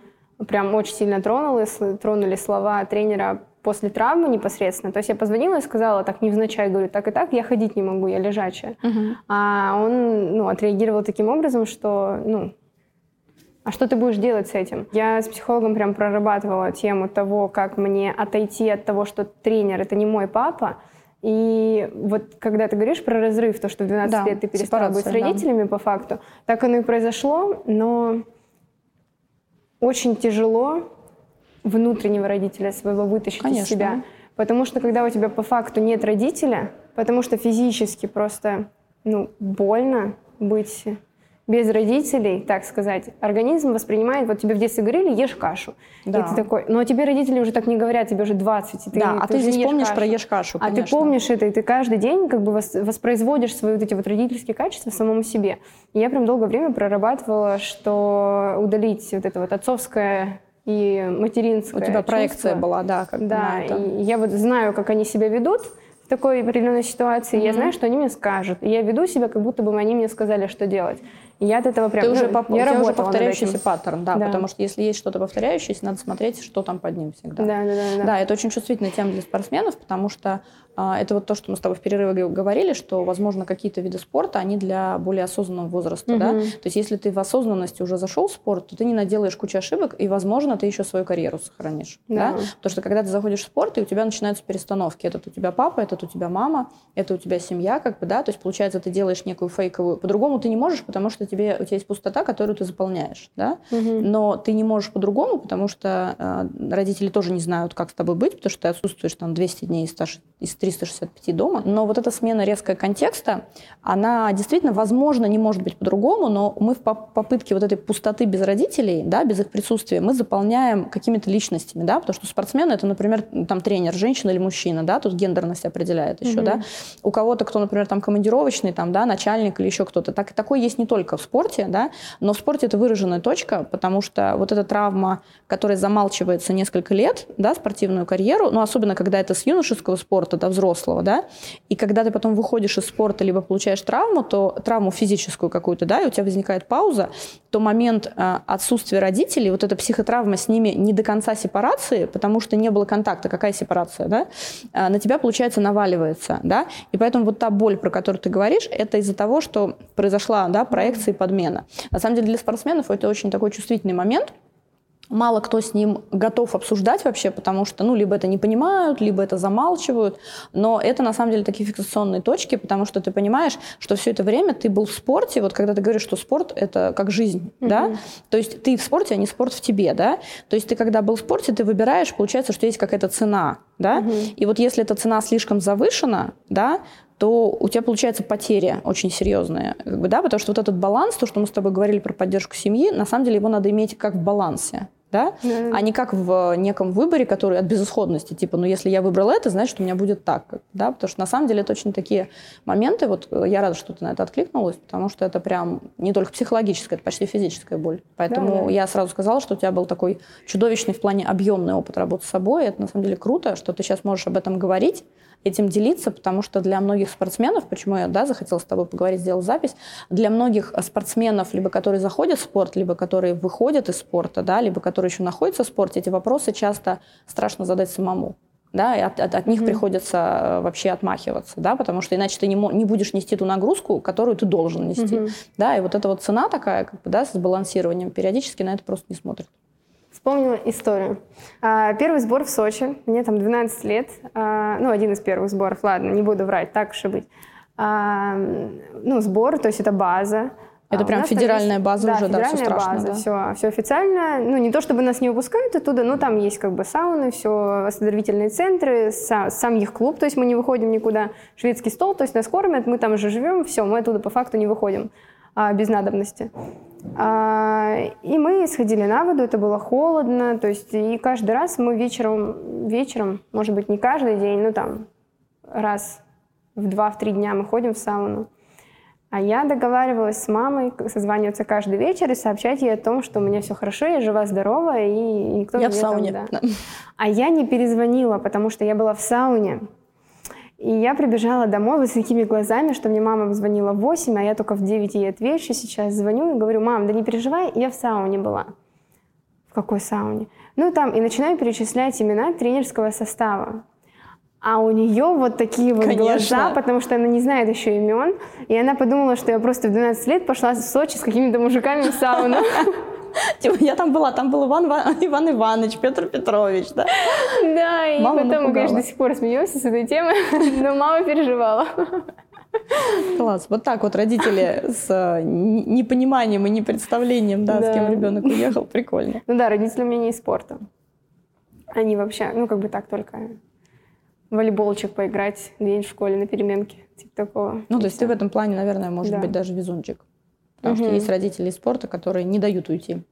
прям очень сильно тронуло, тронули слова тренера после травмы непосредственно. То есть я позвонила и сказала, так невзначай, говорю, так и так, я ходить не могу, я лежачая. Uh-huh. А он ну, отреагировал таким образом, что ну, а что ты будешь делать с этим? Я с психологом прям прорабатывала тему того, как мне отойти от того, что тренер — это не мой папа, и вот когда ты говоришь про разрыв, то, что в 12 да, лет ты перестала быть с родителями да. по факту, так оно и произошло, но очень тяжело внутреннего родителя своего вытащить Конечно. из себя. Потому что когда у тебя по факту нет родителя, потому что физически просто ну, больно быть без родителей, так сказать, организм воспринимает, вот тебе в детстве говорили, ешь кашу. Да. И ты такой, ну а тебе родители уже так не говорят, тебе уже 20. И ты, да, ты а ты здесь помнишь кашу. про ешь кашу, конечно. А ты помнишь это, и ты каждый день как бы воспроизводишь свои вот эти вот родительские качества самому себе. И я прям долгое время прорабатывала, что удалить вот это вот отцовское и материнское У тебя проекция чувство. была, да. Как да, и я вот знаю, как они себя ведут, в такой определенной ситуации, mm-hmm. я знаю, что они мне скажут. И я веду себя, как будто бы они мне сказали, что делать. И я от этого прям... Ты ну, уже, поп- я уже повторяющийся паттерн, да, Да. потому что если есть что-то повторяющееся, надо смотреть, что там под ним всегда. Да, да, да, да. Да, это очень чувствительная тема для спортсменов, потому что это вот то, что мы с тобой в перерыве говорили, что, возможно, какие-то виды спорта, они для более осознанного возраста, да. Мгм. То есть, если ты в осознанности уже зашел в спорт, то ты не наделаешь кучу ошибок, и, возможно, ты еще свою карьеру сохранишь, да. Да. Потому что когда ты заходишь в спорт, и у тебя начинаются перестановки. Этот у тебя папа, этот у тебя мама, это у тебя семья, как бы, да. То есть, получается, ты делаешь некую фейковую. По-другому ты не можешь, потому что тебе, у тебя есть пустота, которую ты заполняешь, да. Мгм. Но ты не можешь по-другому, потому что э, родители тоже не знают, как с тобой быть, потому что ты отсутствуешь там 200 дней из, 100 из 365 дома. Но вот эта смена резкая контекста, она действительно, возможно, не может быть по-другому, но мы в поп- попытке вот этой пустоты без родителей, да, без их присутствия, мы заполняем какими-то личностями, да, потому что спортсмен это, например, там тренер, женщина или мужчина, да, тут гендерность определяет еще, Мгм. да. У кого-то, кто, например, там командировочный, там, да, начальник или еще кто-то, так, такой есть не только в спорте, да, но в спорте это выраженная точка, потому что вот эта травма, которая замалчивается несколько лет, да, спортивную карьеру, ну, особенно когда это с юношеского спорта до взрослого, да, и когда ты потом выходишь из спорта, либо получаешь травму, то травму физическую какую-то, да, и у тебя возникает пауза, то момент э, отсутствия родителей, вот эта психотравма с ними не до конца сепарации, потому что не было контакта, какая сепарация, да, э, на тебя, получается, наваливается, да, и поэтому вот та боль, про которую ты говоришь, это из-за того, что произошла, да, проекция и подмена. На самом деле для спортсменов это очень такой чувствительный момент, мало кто с ним готов обсуждать вообще, потому что, ну, либо это не понимают, либо это замалчивают, но это на самом деле такие фиксационные точки, потому что ты понимаешь, что все это время ты был в спорте, вот когда ты говоришь, что спорт это как жизнь, да, то есть ты в спорте, а не спорт в тебе, да, то есть ты когда был в спорте, ты выбираешь, получается, что есть какая-то цена, да, и вот если эта цена слишком завышена, да, то у тебя получается потеря очень серьезная, как бы, да, потому что вот этот баланс, то, что мы с тобой говорили про поддержку семьи, на самом деле его надо иметь как в балансе, да, Да. а не как в неком выборе, который от безысходности, типа, ну если я выбрал это, значит у меня будет так, да, потому что на самом деле это очень такие моменты, вот э, я рада, что ты на это откликнулась, потому что это прям не только психологическая, это почти физическая боль, поэтому да. я сразу сказала, что у тебя был такой чудовищный в плане объемный опыт работы с собой, это на самом деле круто, что ты сейчас можешь об этом говорить, этим делиться, потому что для многих спортсменов, почему я да, захотела с тобой поговорить, сделал запись, для многих спортсменов, либо которые заходят в спорт, либо которые выходят из спорта, да, либо которые еще находятся в спорте, эти вопросы часто страшно задать самому. Да, и от, от- от них приходится э, вообще отмахиваться, да, потому что иначе ты не, не будешь нести ту нагрузку, которую ты должен нести. Мгм. Да, и вот эта вот цена такая, как бы, да, с балансированием, периодически на это просто не смотрят. Вспомнила историю. А, Первый сбор в Сочи, мне там 12 лет, а, ну, один из первых сборов, ладно, не буду врать, так уж и быть. А, Ну, сбор, то есть это база. Это А прям федеральная есть- база уже, да, страшно, база, да. все, все официально. Ну, не то чтобы нас не выпускают оттуда, но там есть как бы сауны, все оздоровительные центры, са- сам их клуб, то есть мы не выходим никуда. Шведский стол, то есть нас кормят, мы там уже живем, все, мы оттуда по факту не выходим а, без надобности. А, и мы сходили на воду, это было холодно, то есть и каждый раз мы вечером, вечером, может быть, не каждый день, ну там раз в два-три дня мы ходим в сауну. А я договаривалась с мамой созваниваться каждый вечер и сообщать ей о том, что у меня все хорошо, я жива, здорова, и никто Я в там, сауне. да. Да. А я не перезвонила, потому что я была в сауне. И я прибежала домой вот с такими глазами, что мне мама звонила в 8, а я только в 9 ей отвечу сейчас. Звоню и говорю, мам, да не переживай, я в сауне была. В какой сауне? Ну там, и начинаю перечислять имена тренерского состава. А у нее вот такие вот Конечно. глаза, потому что она не знает еще имен. И она подумала, что я просто в 12 лет пошла в Сочи с какими-то мужиками в сауну. Типа, я там была, там был Иван, Ива- Иван Иванович, Петр Петрович, да. Да, и Мама потом мы, конечно, напугала. до сих пор смеемся с этой темы, но мама переживала. Класс. Вот так вот родители с э, непониманием и непредставлением, да, с Да. кем ребенок уехал, прикольно. Ну да, родители у меня не из спорта. Они вообще, ну как бы так только волейболчик поиграть день в школе на переменке, типа такого. Ну, то есть ты в этом плане, наверное, может Да. быть даже везунчик. Потому что Мгм. есть родители из спорта, которые не дают уйти.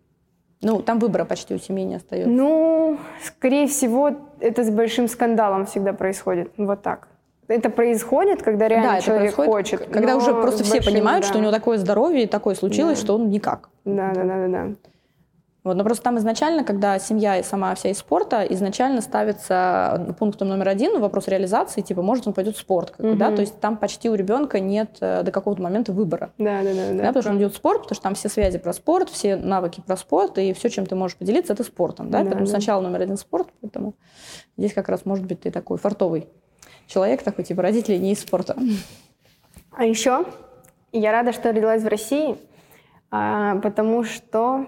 Ну, там выбора почти у семьи не остается. Ну, скорее всего, это с большим скандалом всегда происходит. Вот так. Это происходит, когда реально да, человек хочет. когда уже просто все большим, понимают, да. что у него такое здоровье и такое случилось, Да. что он никак. Да, да, да, да, да. Вот, но просто там изначально, когда семья и сама вся из спорта, изначально ставится пунктом номер один вопрос реализации, типа, может он пойдет в спорт, как угу. да, то есть там почти у ребенка нет э, до какого-то момента выбора. Да, да, да. да, да потому что он идет в спорт, потому что там все связи про спорт, все навыки про спорт, и все, чем ты можешь поделиться, это спортом, да, да поэтому да. сначала номер один спорт, поэтому здесь как раз может быть ты такой фартовый человек, такой типа родители не из спорта. А еще я рада, что родилась в России, а, потому что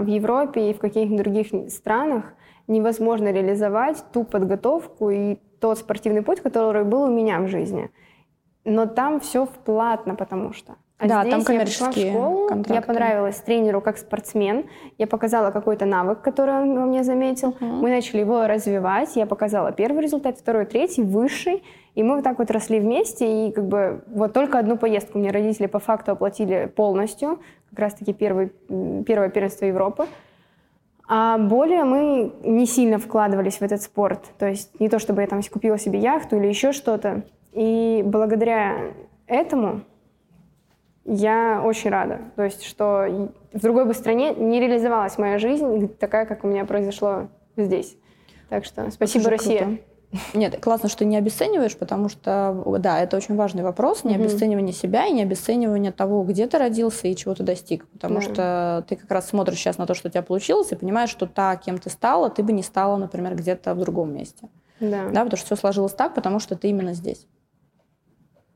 в Европе и в каких-нибудь других странах невозможно реализовать ту подготовку и тот спортивный путь, который был у меня в жизни. Но там все платно, потому что. А да, там коммерческие я школу, контракты. Я понравилась тренеру как спортсмен. Я показала какой-то навык, который он во мне заметил. Uh-huh. Мы начали его развивать. Я показала первый результат, второй, третий, высший. И мы вот так вот росли вместе. И как бы вот только одну поездку мне родители по факту оплатили полностью как раз-таки первый, первое первенство Европы. А более мы не сильно вкладывались в этот спорт. То есть не то, чтобы я там купила себе яхту или еще что-то. И благодаря этому я очень рада. То есть, что в другой бы стране не реализовалась моя жизнь такая, как у меня произошло здесь. Так что спасибо, Россия. Круто. Нет, классно, что не обесцениваешь, потому что, да, это очень важный вопрос, не обесценивание себя и не обесценивание того, где ты родился и чего ты достиг. Потому да. что ты как раз смотришь сейчас на то, что у тебя получилось, и понимаешь, что та, кем ты стала, ты бы не стала, например, где-то в другом месте. Да. Да, потому что все сложилось так, потому что ты именно здесь.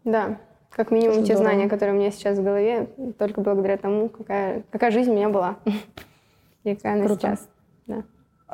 Да. Как минимум те здорово. знания, которые у меня сейчас в голове, только благодаря тому, какая, какая жизнь у меня была. И какая она Круто. сейчас. Да.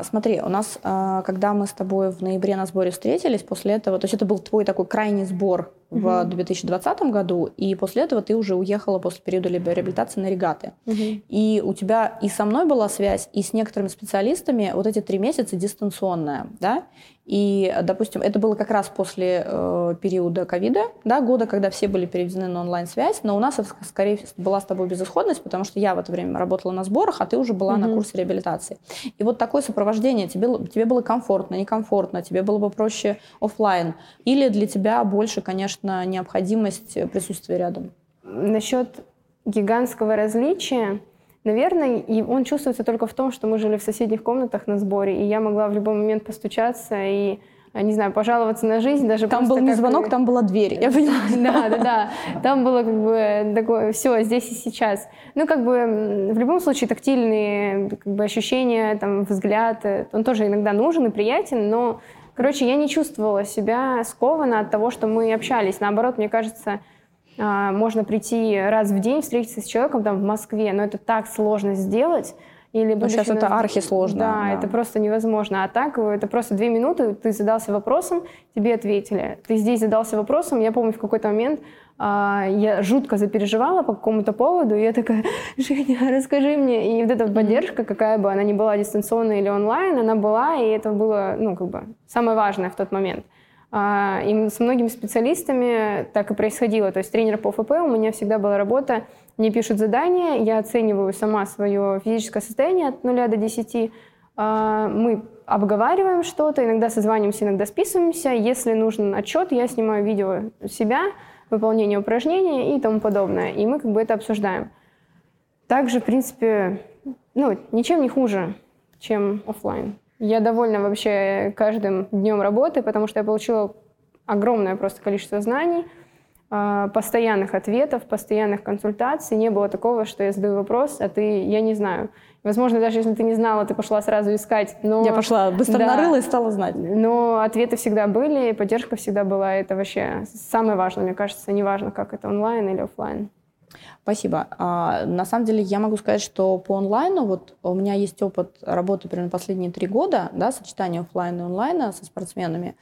Смотри, у нас, а, когда мы с тобой в ноябре на сборе встретились, после этого, то есть это был твой такой крайний сбор угу. в 2020 году, и после этого ты уже уехала после периода реабилитации на регаты. Угу. И у тебя и со мной была связь, и с некоторыми специалистами вот эти три месяца дистанционная, да? И, допустим, это было как раз после э, периода ковида, да, года, когда все были переведены на онлайн-связь, но у нас, скорее всего, была с тобой безысходность, потому что я в это время работала на сборах, а ты уже была mm-hmm. на курсе реабилитации. И вот такое сопровождение, тебе, тебе было комфортно, некомфортно, тебе было бы проще офлайн, или для тебя больше, конечно, необходимость присутствия рядом? Насчет гигантского различия, Наверное, и он чувствуется только в том, что мы жили в соседних комнатах на сборе, и я могла в любой момент постучаться и не знаю, пожаловаться на жизнь даже Там был не звонок, там была дверь, я поняла. Да, да, да. Там было как бы такое все здесь и сейчас. Ну, как бы в любом случае тактильные как бы, ощущения, там, взгляд, э, он тоже иногда нужен и приятен, но, короче, я не чувствовала себя скованно от того, что мы общались. Наоборот, мне кажется, а, можно прийти раз в день, встретиться с человеком там в Москве, но это так сложно сделать. Или ну, сейчас на... это архисложно. Да, да, это просто невозможно. А так, это просто две минуты, ты задался вопросом, тебе ответили. Ты здесь задался вопросом, я помню, в какой-то момент а, я жутко запереживала по какому-то поводу, и я такая, Женя, расскажи мне. И вот эта поддержка, какая бы она ни была дистанционная или онлайн, она была, и это было, ну, как бы, самое важное в тот момент. А, и с многими специалистами так и происходило. То есть тренер по ФП у меня всегда была работа, мне пишут задания, я оцениваю сама свое физическое состояние от 0 до 10. А, мы обговариваем что-то, иногда созваниваемся, иногда списываемся. Если нужен отчет, я снимаю видео себя, выполнение упражнений и тому подобное. И мы как бы это обсуждаем. Также, в принципе, ну, ничем не хуже, чем офлайн. Я довольна вообще каждым днем работы, потому что я получила огромное просто количество знаний, постоянных ответов, постоянных консультаций. Не было такого, что я задаю вопрос, а ты, я не знаю. Возможно, даже если ты не знала, ты пошла сразу искать. Но... Я пошла быстро да, нарыла и стала знать. Но ответы всегда были, поддержка всегда была. Это вообще самое важное, мне кажется. Неважно, как это онлайн или офлайн. Спасибо. А, на самом деле я могу сказать, что по онлайну, вот у меня есть опыт работы примерно последние три года, да, сочетание офлайна и онлайна со спортсменами.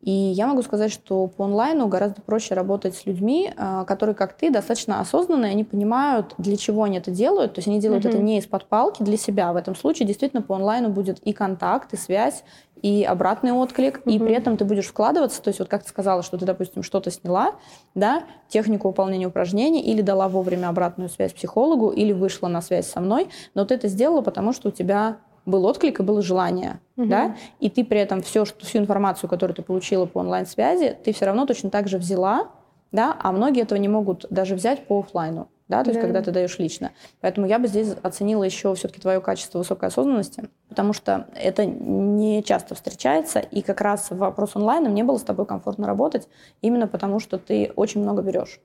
И я могу сказать, что по онлайну гораздо проще работать с людьми, а, которые, как ты, достаточно осознанные, они понимают, для чего они это делают. То есть они делают mm-hmm. это не из-под палки для себя. В этом случае действительно по онлайну будет и контакт, и связь, и обратный отклик, mm-hmm. и при этом ты будешь вкладываться. То есть вот как ты сказала, что ты, допустим, что-то сняла, да, технику выполнения упражнений, или дала вовремя обратную связь психологу, или вышла на связь со мной, но ты это сделала, потому что у тебя был отклик и было желание, угу. да, и ты при этом все, что, всю информацию, которую ты получила по онлайн-связи, ты все равно точно так же взяла, да, а многие этого не могут даже взять по офлайну. Да, то есть Да. когда ты даешь лично. Поэтому я бы здесь оценила еще все-таки твое качество высокой осознанности, потому что это не часто встречается, и как раз вопрос онлайна мне было с тобой комфортно работать, именно потому что ты очень много берешь.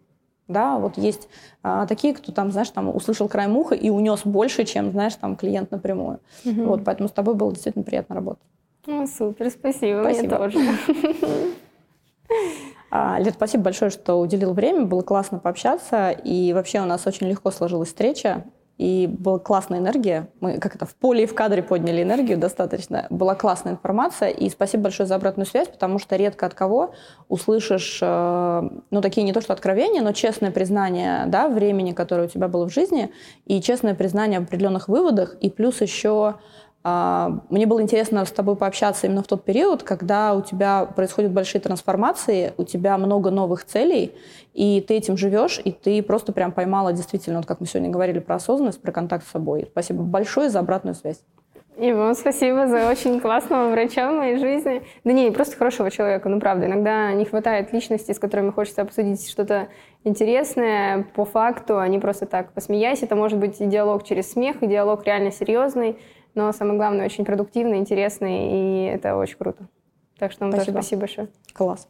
Да, вот есть а, такие, кто там, знаешь, там услышал край муха и унес больше, чем, знаешь, там клиент напрямую. Мгм. Вот, поэтому с тобой было действительно приятно работать. Ну, супер, спасибо, Спасибо. мне тоже. А, Лет, спасибо большое, что уделил время. Было классно пообщаться. И вообще у нас очень легко сложилась встреча. И была классная энергия. Мы как это в поле и в кадре подняли энергию достаточно. Была классная информация. И спасибо большое за обратную связь, потому что редко от кого услышишь, э, ну, такие не то что откровения, но честное признание, да, времени, которое у тебя было в жизни, и честное признание об определенных выводах, и плюс еще Мне было интересно с тобой пообщаться именно в тот период, когда у тебя происходят большие трансформации, у тебя много новых целей, и ты этим живешь, и ты просто прям поймала действительно, вот как мы сегодня говорили про осознанность, про контакт с собой. Спасибо большое за обратную связь. И вам спасибо за очень классного врача в моей жизни. Да не, просто хорошего человека, ну правда. Иногда не хватает личности, с которыми хочется обсудить что-то интересное по факту, а не просто так посмеясь. Это может быть и диалог через смех, и диалог реально серьезный, но самое главное, очень продуктивный, интересный, и это очень круто. Так что вам Спасибо. тоже спасибо большое. Класс.